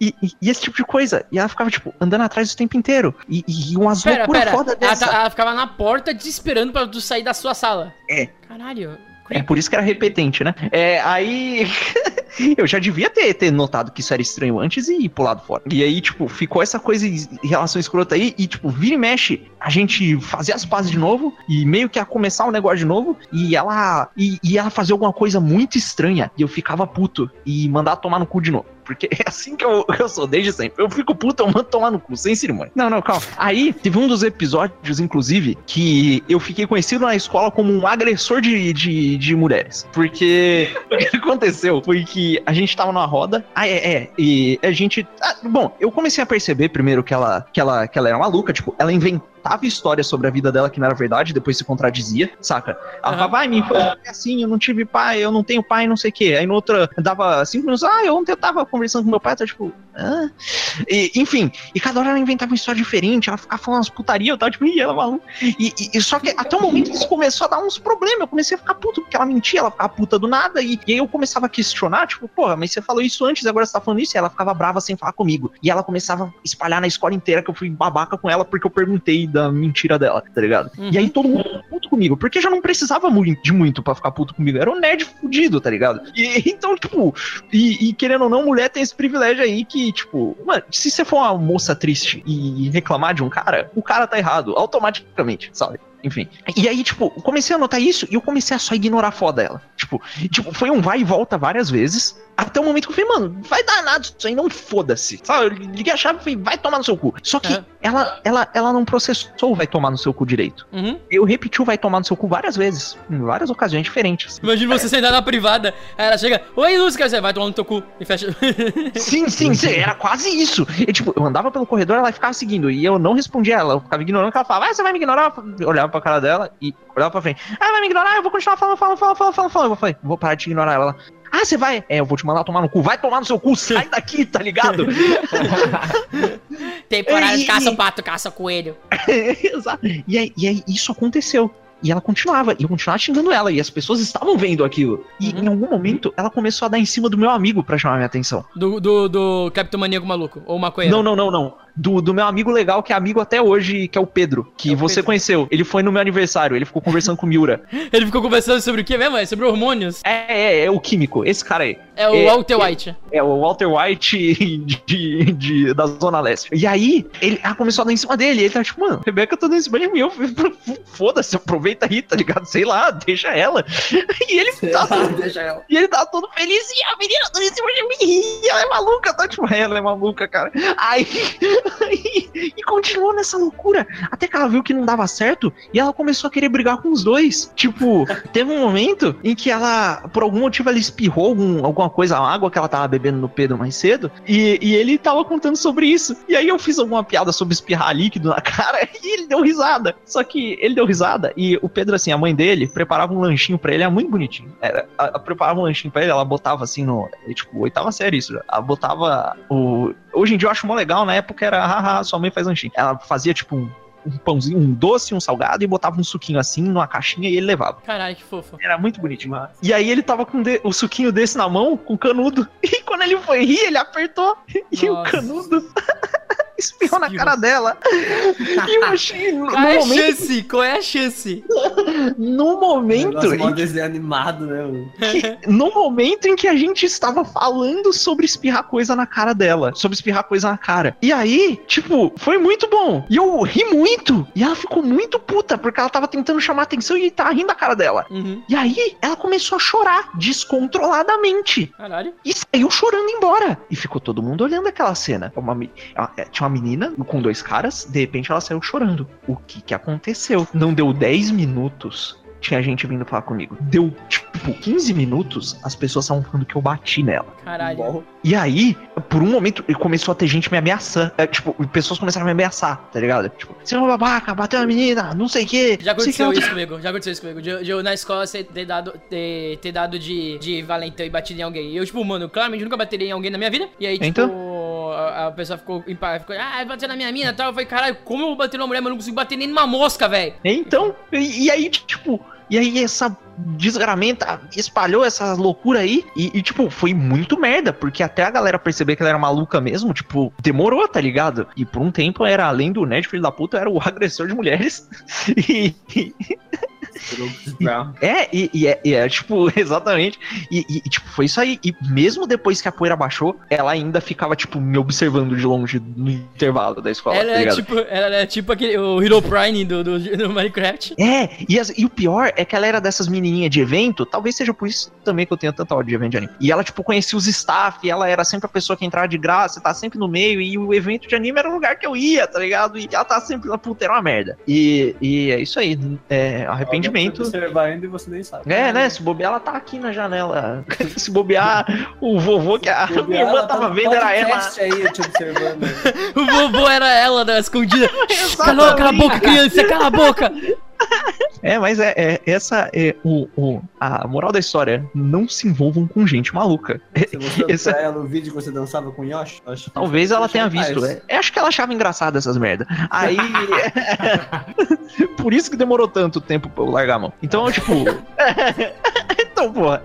E, e- e esse tipo de coisa. E ela ficava, tipo, andando atrás o tempo inteiro. E, e umas Pera, loucuras pera. foda Ela, dessa. tá- ela ficava na porta te esperando pra tu sair da sua sala. É. Caralho. É por isso que era repetente, né? É, aí. eu já devia ter, ter notado que isso era estranho antes e pulado fora. E aí, tipo, ficou essa coisa em relação escrota aí. E, tipo, vira e mexe, a gente fazia as pazes de novo. E meio que ia começar um negócio de novo. E ela. E, e ela fazia alguma coisa muito estranha. E eu ficava puto. E mandar tomar no cu de novo. Porque é assim que eu, eu sou desde sempre. Eu fico puto, eu mando tomar no cu, sem cerimônia. Não, não, calma. Aí, teve um dos episódios, inclusive, que eu fiquei conhecido na escola como um agressor de, de, de mulheres. Porque o que aconteceu foi que a gente tava numa roda. Ah, é, é. E a gente. ah, bom, eu comecei a perceber primeiro que ela, que ela, que ela era maluca. Tipo, ela inventava histórias sobre a vida dela que não era verdade, depois se contradizia, saca? Ela falava, vai, minha infância é assim, eu não tive pai, eu não tenho pai, não sei o quê. Aí no outra, dava cinco minutos, ah, eu ontem eu tava conversando com meu pai, tá tipo, ah. E, enfim, e cada hora ela inventava uma história diferente, ela ficava falando umas putaria, eu tava tipo, ih, ela é maluca. E, e- e só que até o momento que isso começou a dar uns problemas, eu comecei a ficar puto, porque ela mentia, ela ficava puta do nada, e, e aí eu começava a questionar, tipo, porra, mas você falou isso antes, agora você tá falando isso, e ela ficava brava sem falar comigo. E ela começava a espalhar na escola inteira que eu fui babaca com ela porque eu perguntei da mentira dela, tá ligado? Uhum. E aí todo mundo ficou puto comigo, porque já não precisava de muito pra ficar puto comigo. Era um nerd fudido, tá ligado? E então, tipo, e, e querendo ou não, mulher tem esse privilégio aí que, tipo, mano, se você for uma moça triste e reclamar de um cara, o cara tá errado, automaticamente, sabe? Enfim. E aí, tipo, comecei a notar isso e eu comecei a só ignorar a foda dela. Tipo, tipo, foi um vai e volta várias vezes. Até o momento que eu falei, mano, vai dar nada isso aí, não foda-se. Sabe? Eu liguei a chave e falei, vai tomar no seu cu. Só que É. ela, ela, ela não processou o vai tomar no seu cu direito. Uhum. Eu repeti o vai tomar no seu cu várias vezes. Em várias ocasiões diferentes. Imagina você sentar na privada, aí ela chega, oi Lúcia, você vai tomar no teu cu e fecha. Sim, sim, sim, era quase isso. E, tipo, eu andava pelo corredor, ela ficava seguindo, e eu não respondia ela, eu ficava ignorando, ela falava, ah, você vai me ignorar? Eu olhava pra cara dela e olhava pra frente. Ah, vai me ignorar? Eu vou continuar falando, falando, falando, falando, falando, falando. Eu falei, vou parar de ignorar ela. Ah, você vai? É, eu vou te mandar tomar no cu. Vai tomar no seu cu, sai daqui, tá ligado? Temporada de caça ei. pato, caça coelho. Exato. E aí, e aí isso aconteceu. E ela continuava, e eu continuava xingando ela, e as pessoas estavam vendo aquilo. E Uhum. em algum momento, ela começou a dar em cima do meu amigo pra chamar minha atenção. Do, do, do Capitão Maníaco Maluco, ou maconheiro. Não, não, não, não. Do, do meu amigo legal, que é amigo até hoje, que é o Pedro, que É o você Pedro. conheceu. Ele foi no meu aniversário, ele ficou conversando com o Miura. Ele ficou conversando sobre o que mesmo? É sobre hormônios? É, é, é o químico, esse cara aí. É o É, Walter White. É o Walter White de, de- da Zona Leste. E aí, ele ela começou a dar em cima dele. Ele tá tipo, mano, Rebeca tá dando em cima de mim. Eu falei, foda-se, aproveita aí, tá ligado? Sei lá, deixa ela. E ele tá Deixa ela. E ele tá todo feliz e a menina tá em cima de mim. E ela é maluca, tá? Tipo, ela é maluca, cara. Aí, E continuou nessa loucura. Até que ela viu que não dava certo e ela começou a querer brigar com os dois. Tipo, teve um momento em que ela, por algum motivo, ela espirrou algum- alguma coisa, a água que ela tava bebendo no Pedro mais cedo. E, e ele tava contando sobre isso. E aí eu fiz alguma piada sobre espirrar líquido na cara e ele deu risada. Só que ele deu risada e o Pedro, assim, a mãe dele preparava um lanchinho pra ele, é muito bonitinho. Era, ela preparava um lanchinho pra ele, ela botava assim no. Tipo, oitava série isso. Ela botava o. Hoje em dia eu acho mó legal, na época era, haha, sua mãe faz lanchinho. Ela fazia, tipo, um, um pãozinho, um doce, um salgado e botava um suquinho assim numa caixinha e ele levava. Caralho, que fofo. Era muito bonitinho. E aí ele tava com de- o suquinho desse na mão, com canudo. E quando ele foi rir, ele apertou. E o Nossa. canudo espirrou na cara dela. E eu achei. No Qual é a momento. chance? Qual é a chance? No momento. Mó em desenho animado, né? mano? que- no momento em que a gente estava falando sobre espirrar coisa na cara dela, sobre espirrar coisa na cara. E aí, tipo, foi muito bom. E eu ri muito. E ela ficou muito puta, porque ela tava tentando chamar atenção e tava rindo da cara dela. Uhum. E aí, ela começou a chorar descontroladamente. Caralho. E saiu chorando embora. E ficou todo mundo olhando aquela cena. Uma me- ela- é, tinha uma menina com dois caras, de repente ela saiu chorando. O que que aconteceu? Não deu 10 minutos. Tinha gente vindo falar comigo. Deu, tipo, 15 minutos, as pessoas estavam falando que eu bati nela. Caralho. E aí, por um momento, começou a ter gente me ameaçando. É, tipo, pessoas começaram a me ameaçar, tá ligado? Tipo, você é uma babaca, bateu a menina, não sei o quê. Já aconteceu outra." isso comigo, já aconteceu isso comigo. De, de eu na escola ser- ter dado, ter, ter dado de, de valentão e batido em alguém. E eu, tipo, mano, claramente nunca bateria em alguém na minha vida. E aí, tipo, Então? a, a pessoa ficou em paz, ficou, ah, bateu na minha mina e tal. Eu falei, caralho, como eu vou bater numa mulher, mas eu não consigo bater nem numa mosca, velho. Então, e, e aí, tipo, e aí essa desgramenta espalhou essa loucura aí. E, e, tipo, foi muito merda, porque até a galera perceber que ela era maluca mesmo, tipo, demorou, tá ligado? E por um tempo era, além do nerd filho da puta, era o agressor de mulheres. E. é, e, e é, e é, tipo, exatamente. E, e, tipo, foi isso aí. E mesmo depois que a poeira baixou, ela ainda ficava, tipo, me observando de longe no intervalo da escola, Ela tá é tipo, ela é tipo aquele, o Hero Prime do, do, do Minecraft. É, e, as- e o pior é que ela era dessas menininhas de evento, talvez seja por isso também que eu tenho tanta ódio de evento de anime. E ela, tipo, conhecia os staff, ela era sempre a pessoa que entrava de graça, tá sempre no meio, e o evento de anime era o lugar que eu ia, tá ligado? E ela tá sempre lá, puta, era uma merda. E, e é isso aí, é arrependimento. Observar ainda e você nem sabe. É, né? Se bobear, ela tá aqui na janela. Se bobear, o vovô que a Bobear, minha irmã tá tava vendo era ela. aí, te observando. O vovô era ela, né, escondida. Cala, cala a boca, criança, cala a boca. É, mas é, é- essa é o, o- a moral da história. Não se envolvam com gente maluca. Você mostrou Esse- pra ela o vídeo que você dançava com Yoshi? Acho Talvez ela tenha visto. É, acho que ela achava engraçado essas merda. Aí. Por isso que demorou tanto tempo pra eu largar a mão. Então, tipo. então, porra.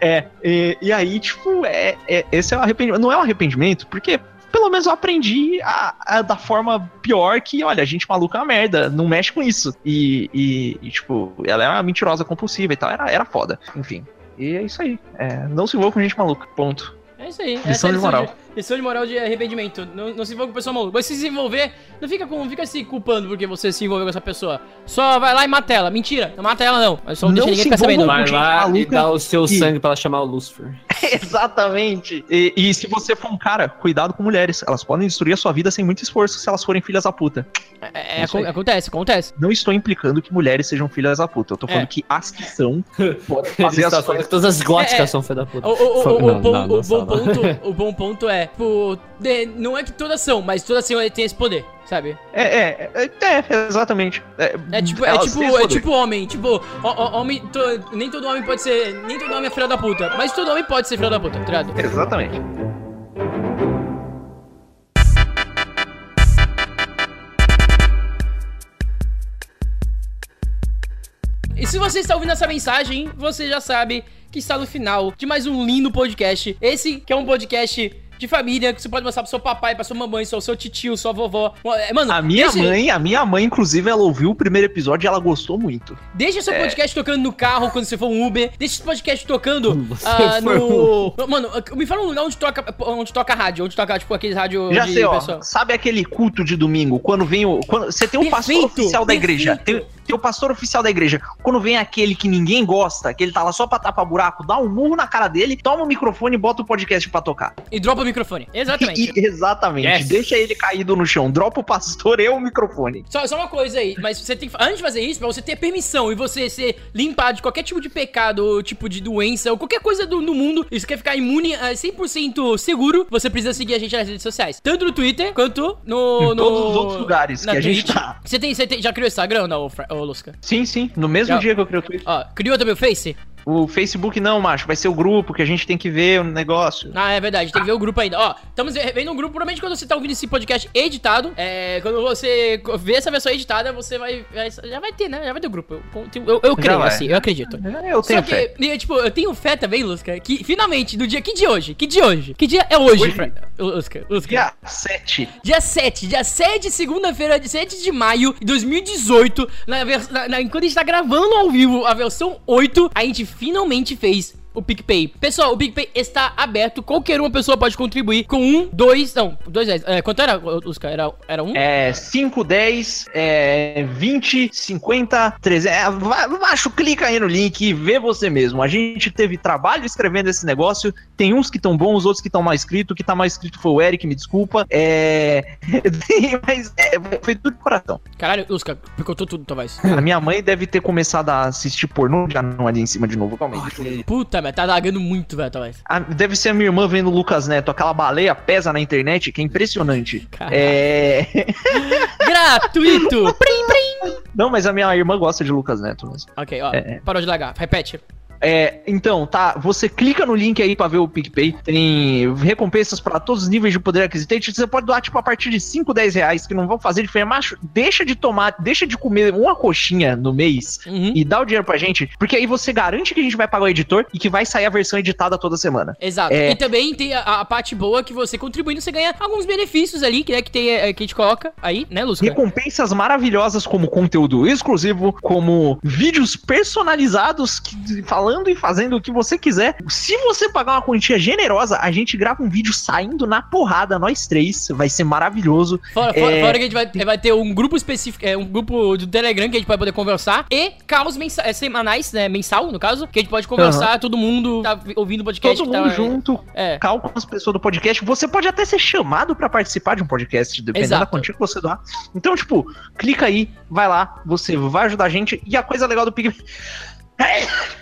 É. E, e aí, tipo, é, é- esse é o arrependimento. Não é um arrependimento, porque pelo menos eu aprendi a, a, da forma pior que, olha, a gente maluca é uma merda, não mexe com isso. E, e, e, tipo, ela é uma mentirosa compulsiva e tal, era, era foda. Enfim. E é isso aí. É, não se envolva com gente maluca. Ponto. É isso aí. Lição é de moral. De, lição de moral de arrependimento. Não, não se envolva com pessoa maluca. Mas se se envolver, não fica, com, fica se culpando porque você se envolveu com essa pessoa. Só vai lá e mata ela. Mentira, não mata ela não. Mas só não Não deixa ninguém se ficar sabendo. Vai lá e dá o seu que- sangue pra ela chamar o Lucifer. Exatamente. E, e se você for um cara, cuidado com mulheres. Elas podem destruir a sua vida sem muito esforço se elas forem filhas da puta. É, é, acontece, acontece. Não estou implicando que mulheres sejam filhas da puta. Eu tô falando É. que as que são podem fazer as coisas. que todas as góticas É, é. são filha da puta. O, o- o- o não, bom, o ponto, ponto é, tipo, de- não é que todas são, mas todas são, têm esse poder, sabe? É, é, é, é, exatamente. É, É tipo, é tipo, é tipo homem, tipo, homem, to- nem todo homem pode ser, nem todo homem é filho da puta, mas todo homem pode ser filho da puta, tá ligado? Exatamente. E se você está ouvindo essa mensagem, você já sabe que está no final de mais um lindo podcast. Esse que é um podcast de família que você pode mostrar pro seu papai, pra sua mamãe, seu, seu tio, sua vovó. É, Mano, A minha deixa, mãe, a minha mãe, inclusive, ela ouviu o primeiro episódio e ela gostou muito. Deixa seu podcast tocando no carro quando você for um Uber. Deixa esse podcast tocando ah, no. Mano, me fala um lugar onde toca, onde toca rádio, onde toca, tipo, aqueles rádio Já de sei, ó. pessoa. Sabe aquele culto de domingo? Quando vem o. Quando, você tem um pastor Perfeito, oficial da igreja. Tem, perfeito. tem o pastor oficial da igreja. Quando vem aquele que ninguém gosta, que ele tá lá só pra tapar buraco, dá um murro na cara dele, toma o microfone e bota o podcast pra tocar. E dropa o microfone. Exatamente. E- exatamente. Yes. Deixa ele caído no chão. Dropa o pastor e o microfone. Só, só uma coisa aí, mas você tem que. Antes de fazer isso, pra você ter permissão e você ser limpado de qualquer tipo de pecado, ou tipo de doença, ou qualquer coisa do, no mundo, e você quer ficar imune a 100% seguro, você precisa seguir a gente nas redes sociais. Tanto no Twitter quanto no. Em no todos os outros lugares que a gente Twitch. tá. Você, tem, você tem, já criou Instagram, não, Lusca? Sim, sim. No mesmo Já. dia que eu criei o Twitter. Ó, criou também o Face? O Facebook não, macho. Vai ser o grupo que a gente tem que ver o negócio. Ah, é verdade, tem que ver o grupo ainda. Ó, estamos vendo um grupo, provavelmente quando você tá ouvindo esse podcast editado, é, quando você ver essa versão editada, você vai, vai- Já vai ter, né? Já vai ter o grupo. Eu, eu, eu creio, assim, eu acredito. Eu tenho Só que, fé. e, tipo, eu tenho fé também, Lusca, que finalmente, do dia. Que dia é hoje? Que dia é hoje? Que dia é hoje, Hoje. Fra- Lusca? Lusca. Dia 7. Dia 7, dia 7, segunda-feira, de 7 de maio de 2018, na, na, na- enquanto a gente tá gravando ao vivo a versão 8, a gente finalmente fez o PicPay. Pessoal, o PicPay está aberto, qualquer uma pessoa pode contribuir com um, dois, não, dois reais. É, quanto era, Oscar? Era, era um? É 5, 10, é 20, 50, 300. É, macho, clica aí no link e vê você mesmo. A gente teve trabalho escrevendo esse negócio. Tem uns que estão bons, outros que estão mal escritos. O que tá mal escrito foi o Eric, me desculpa. É. Mas é, foi tudo de coração. Caralho, Oscar, picotou tudo, talvez. A minha mãe deve ter começado a assistir pornô já não ali em cima de novo. Calma aí. Puta, mas tá lagando muito, velho, talvez. A- deve ser a minha irmã vendo o Lucas Neto, aquela baleia pesa na internet, que é impressionante. Caralho. É. Gratuito! Prim, prim. Não, mas a minha irmã gosta de Lucas Neto mesmo. Ok, ó, É. parou de lagar, repete. É, então, tá, você clica no link aí pra ver o PicPay, tem recompensas pra todos os níveis de poder aquisitivo, você pode doar, tipo, a partir de 5, 10 reais, que não vão fazer diferença, macho, deixa de tomar, deixa de comer uma coxinha no mês Uhum. e dá o dinheiro pra gente, porque aí você garante que a gente vai pagar o editor e que vai sair a versão editada toda semana. Exato. É. E também tem a, a parte boa que você contribuindo, você ganha alguns benefícios ali, que, né, que, tem, é, que a gente coloca aí, né, Lusca? Recompensas maravilhosas como conteúdo exclusivo, como vídeos personalizados que- falando e fazendo o que você quiser. Se você pagar uma quantia generosa, a gente grava um vídeo saindo na porrada, nós três. Vai ser maravilhoso. Fora, fora- É. fora que a gente vai, vai ter um grupo específico, é, um grupo do Telegram que a gente vai poder conversar e caos mensa- é, semanais, né, mensal, no caso, que a gente pode conversar, todo mundo tá ouvindo o podcast. Todo mundo tá, junto, É. cal com as pessoas do podcast. Você pode até ser chamado pra participar de um podcast, dependendo Exato. da quantia que você doar. Então, tipo, clica aí, vai lá, você vai ajudar a gente. E a coisa legal do PicPay.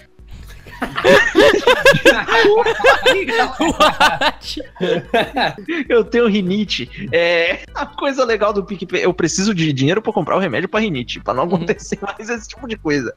Eu tenho rinite. É, a coisa legal do PicPay, eu preciso de dinheiro pra comprar o remédio pra rinite, pra não Uhum. acontecer mais esse tipo de coisa.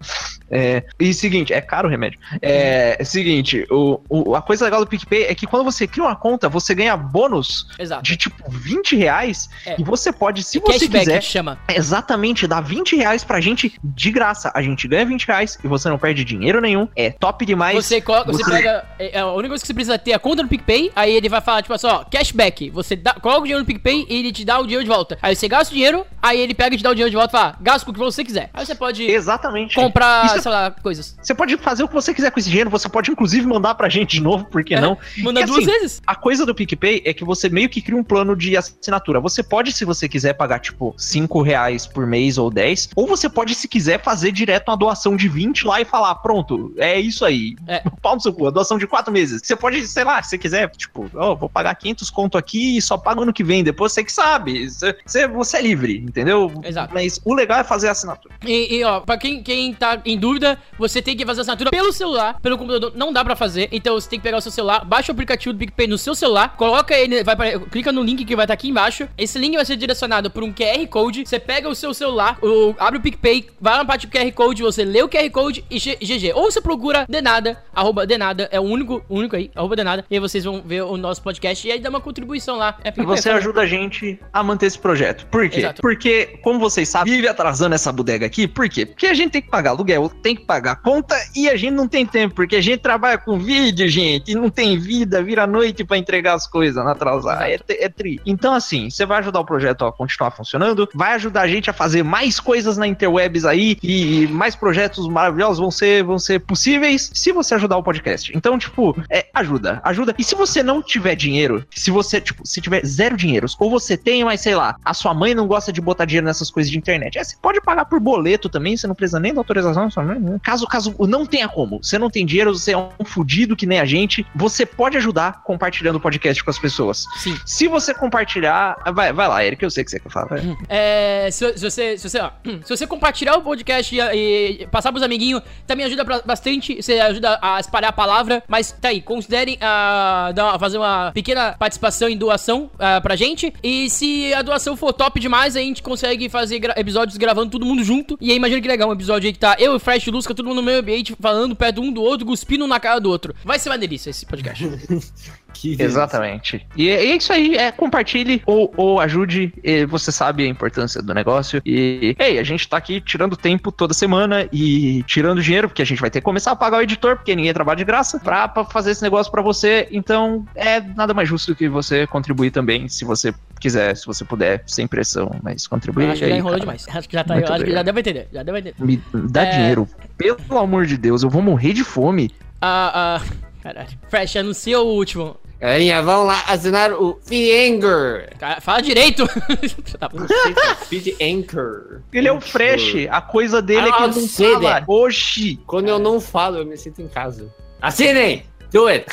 É, e seguinte, é caro o remédio. É, é seguinte, o, o- a coisa legal do PicPay é que quando você cria uma conta, você ganha bônus Exato. de tipo 20 reais É. e você pode, se você Cashback quiser, chama. exatamente, dar 20 reais pra gente de graça. A gente ganha 20 reais e você não perde dinheiro nenhum. É top mais. Você, coloca, você, pega. É, a única coisa que você precisa ter é a conta no PicPay. Aí ele vai falar, tipo assim, ó, cashback. Você dá, coloca o dinheiro no PicPay e ele te dá o dinheiro de volta. Aí você gasta o dinheiro, aí ele pega e te dá o dinheiro de volta e fala, gasta com o que você quiser. Aí você pode Exatamente. comprar, Isso- sei lá, coisas. Você pode fazer o que você quiser com esse dinheiro, você pode inclusive mandar pra gente de novo, por que não? Manda E, duas assim, vezes. A coisa do PicPay é que você meio que cria um plano de assinatura. Você pode, se você quiser, pagar, tipo, 5 reais por mês ou 10. Ou você pode, se quiser, fazer direto uma doação de 20 lá e falar, pronto, é isso aí. É. Pau no seu cu, a doação de 4 meses. Você pode, sei lá, se você quiser, tipo, ó, vou pagar 500 conto aqui e só pago ano que vem. Depois você que sabe. Você, você, é livre, entendeu? Exato. Mas o legal é fazer a assinatura. E, e, ó, pra quem, quem tá em dúvida, você tem que fazer a assinatura pelo celular, pelo computador, não dá pra fazer. Então você tem que pegar o seu celular, baixa o aplicativo do PicPay no seu celular, coloca ele, vai pra, clica no link que vai estar aqui embaixo. Esse link vai ser direcionado por um QR Code. Você pega o seu celular, o, abre o PicPay, vai na parte do QR Code, você lê o QR Code e GG. Ou você procura Denada, arroba Denada, é o único, o único aí, arroba Denada. E aí vocês vão ver o nosso podcast e aí dá uma contribuição lá. É E você ajuda a gente a manter esse projeto. Por quê? Exato. Porque, como vocês sabem, vive atrasando essa bodega aqui. Por quê? Porque a gente tem que pagar aluguel, tem que pagar conta e a gente não tem tempo. Porque a gente trabalha com vídeo, gente, e não tem vida, vira noite pra entregar as coisas, não atrasar. É, é tri. Então, assim, você vai ajudar o projeto a continuar funcionando, vai ajudar a gente a fazer mais coisas na interwebs aí e mais projetos maravilhosos vão ser, vão ser possíveis se você ajudar o podcast. Então, tipo, é, ajuda, ajuda. E se você não tiver dinheiro, se você, tipo, se tiver zero dinheiros, ou você tem, mas sei lá, a sua mãe não gosta de botar dinheiro nessas coisas de internet, é, você pode pagar por boleto também, você não precisa nem da autorização da sua mãe. né? Caso, caso não tenha como, você não tem dinheiro, você é um fudido que nem a gente, você pode ajudar compartilhando o podcast com as pessoas. Sim. Se você compartilhar, vai, vai lá, Eric, eu sei que você quer falar. vai. É, se, se você, se, você, ó, se você compartilhar o podcast e, e passar pros amiguinhos, também ajuda pra- bastante. Você ajuda a espalhar a palavra. Mas tá aí, considerem ah, dar fazer uma pequena participação em doação ah, pra gente. E se a doação for top demais, a gente consegue fazer gra- episódios gravando todo mundo junto. E aí, imagina que legal, um episódio aí que tá eu, Fresh e o Lusca, todo mundo no meio ambiente, falando perto um do outro, cuspindo um na cara do outro. Vai ser uma delícia esse podcast. Que Exatamente. E é é isso aí, é compartilhe ou, ou ajude, e você sabe a importância do negócio. E, ei, a gente tá aqui tirando tempo toda semana e tirando dinheiro, porque a gente vai ter que começar a pagar o editor, porque ninguém trabalha de graça, pra, pra fazer esse negócio pra você. Então, é nada mais justo que você contribuir também, se você quiser, se você puder, sem pressão, mas contribuir. Eu acho que já aí, enrolou cara. demais. Acho que já tá. Acho que já deu pra entender. Já deu pra entender. Me dá É. dinheiro, pelo amor de Deus, eu vou morrer de fome. Ah, ah. Caralho. Fresh, anuncia o último. Galerinha, vão lá assinar o Feed Anchor. Cara, fala direito. Feed Anchor. Ele é o fresh, a coisa dele é que Ah, ele não sei, fala. Oxi! Quando eu não falo, eu me sinto em casa. Assinem! Do it!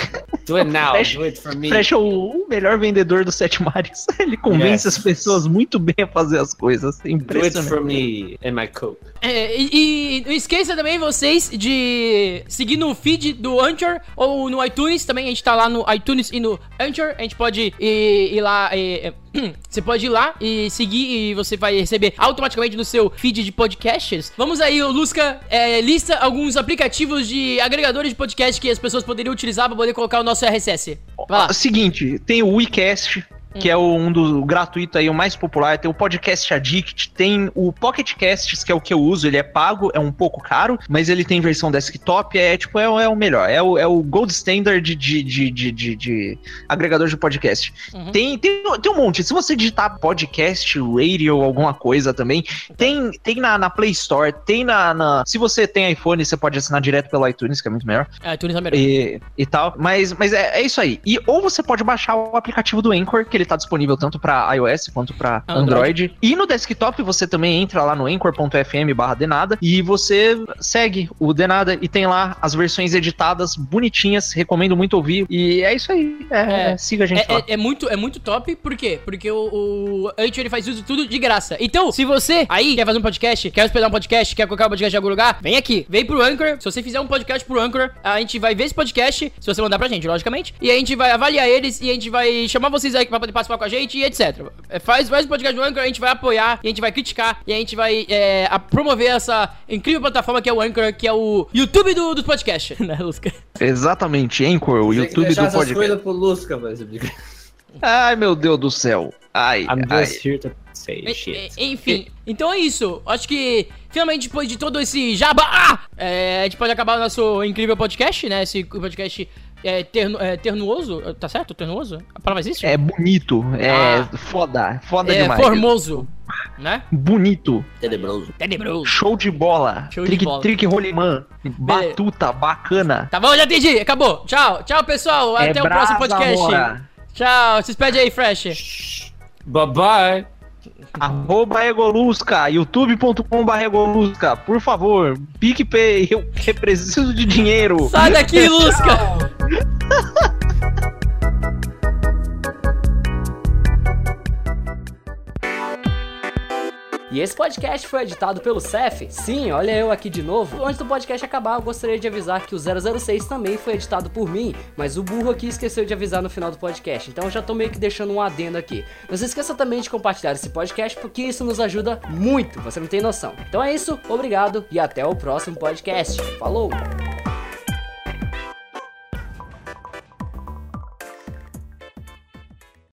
Do it now! Fresh- Do it for me! Fresh é o melhor vendedor dos sete mares. Ele convence Yes. as pessoas muito bem a fazer as coisas. É Do it for me and my coke. É, e, e não esqueça também vocês de seguir no feed do Anchor ou no iTunes. Também a gente tá lá no iTunes e no Anchor. A gente pode ir, ir lá. e- você pode ir lá e seguir e você vai receber automaticamente no seu feed de podcasts. Vamos aí, o Lusca é, lista alguns aplicativos de agregadores de podcast que as pessoas poderiam utilizar para poder colocar o nosso RSS. Vai lá. Seguinte, tem o WeCast, que é o- um do gratuito aí, o mais popular. Tem o Podcast Addict, tem o Pocket Casts, que é o que eu uso. Ele é pago, é um pouco caro, mas ele tem versão desktop. É tipo, é, o- é o melhor. É o, é o gold standard de, de, de, de, de- de agregador de podcast. Uhum. Tem, tem, tem um monte. Se você digitar podcast, radio, alguma coisa também, tem, tem na, na Play Store, tem na, na- Se você tem iPhone, você pode assinar direto pelo iTunes, que é muito melhor. É, iTunes é melhor. E, e tal. Mas, mas é, é isso aí. E ou você pode baixar o aplicativo do Anchor, que ele tá disponível tanto pra iOS quanto pra Android. Android. E no desktop você também entra lá no anchor.fm barra Denada e você segue o Denada e tem lá as versões editadas, bonitinhas. Recomendo muito ouvir. E é isso aí. É, É. siga a gente É, lá. é- é muito, é muito top, por quê? Porque o, o Anchor ele faz isso tudo de graça. Então, se você aí quer fazer um podcast, quer hospedar um podcast, quer colocar um podcast em algum lugar, vem aqui, vem pro Anchor. Se você fizer um podcast pro Anchor, a gente vai ver esse podcast, se você mandar pra gente, logicamente, e a gente vai avaliar eles e a gente vai chamar vocês aí pra poder participar com a gente e etc. É, faz, faz o podcast do Anchor, a gente vai apoiar, e a gente vai criticar, e a gente vai é, a- promover essa incrível plataforma que é o Anchor, que é o YouTube do, do podcast, né, Lusca? Exatamente, Anchor, o YouTube do essas podcast. coisas pro Lusca, mas eu digo. Ai, meu Deus do céu. Ai, I'm ai. just here to say shit. Enfim, então é isso. Acho que finalmente depois de todo esse jabá, é, a gente pode acabar o nosso incrível podcast, né? Esse podcast é, terno, é, ternuoso, tá certo? Ternuoso? A palavra existe? É bonito, é Ah. foda, foda É, demais. formoso, né? Bonito, Tenebroso. Tenebroso. show de bola, Show de trick, bola. trick rolimã, batuta, bacana. Tá bom, já entendi. Acabou. Tchau. Tchau, pessoal. É Até o próximo podcast. Amora. Tchau. Se despede aí, Fresh. Bye bye. Arroba Egolusca, youtube.com.br Egolusca, por favor, PicPay, eu que preciso de dinheiro. Sai daqui, Lusca. E esse podcast foi editado pelo Cef. Sim, olha eu aqui de novo. Antes do podcast acabar, eu gostaria de avisar que o 006 também foi editado por mim, mas o burro aqui esqueceu de avisar no final do podcast. Então eu já tô meio que deixando um adendo aqui. Não se esqueça também de compartilhar esse podcast, porque isso nos ajuda muito, você não tem noção. Então é isso, obrigado e até o próximo podcast. Falou!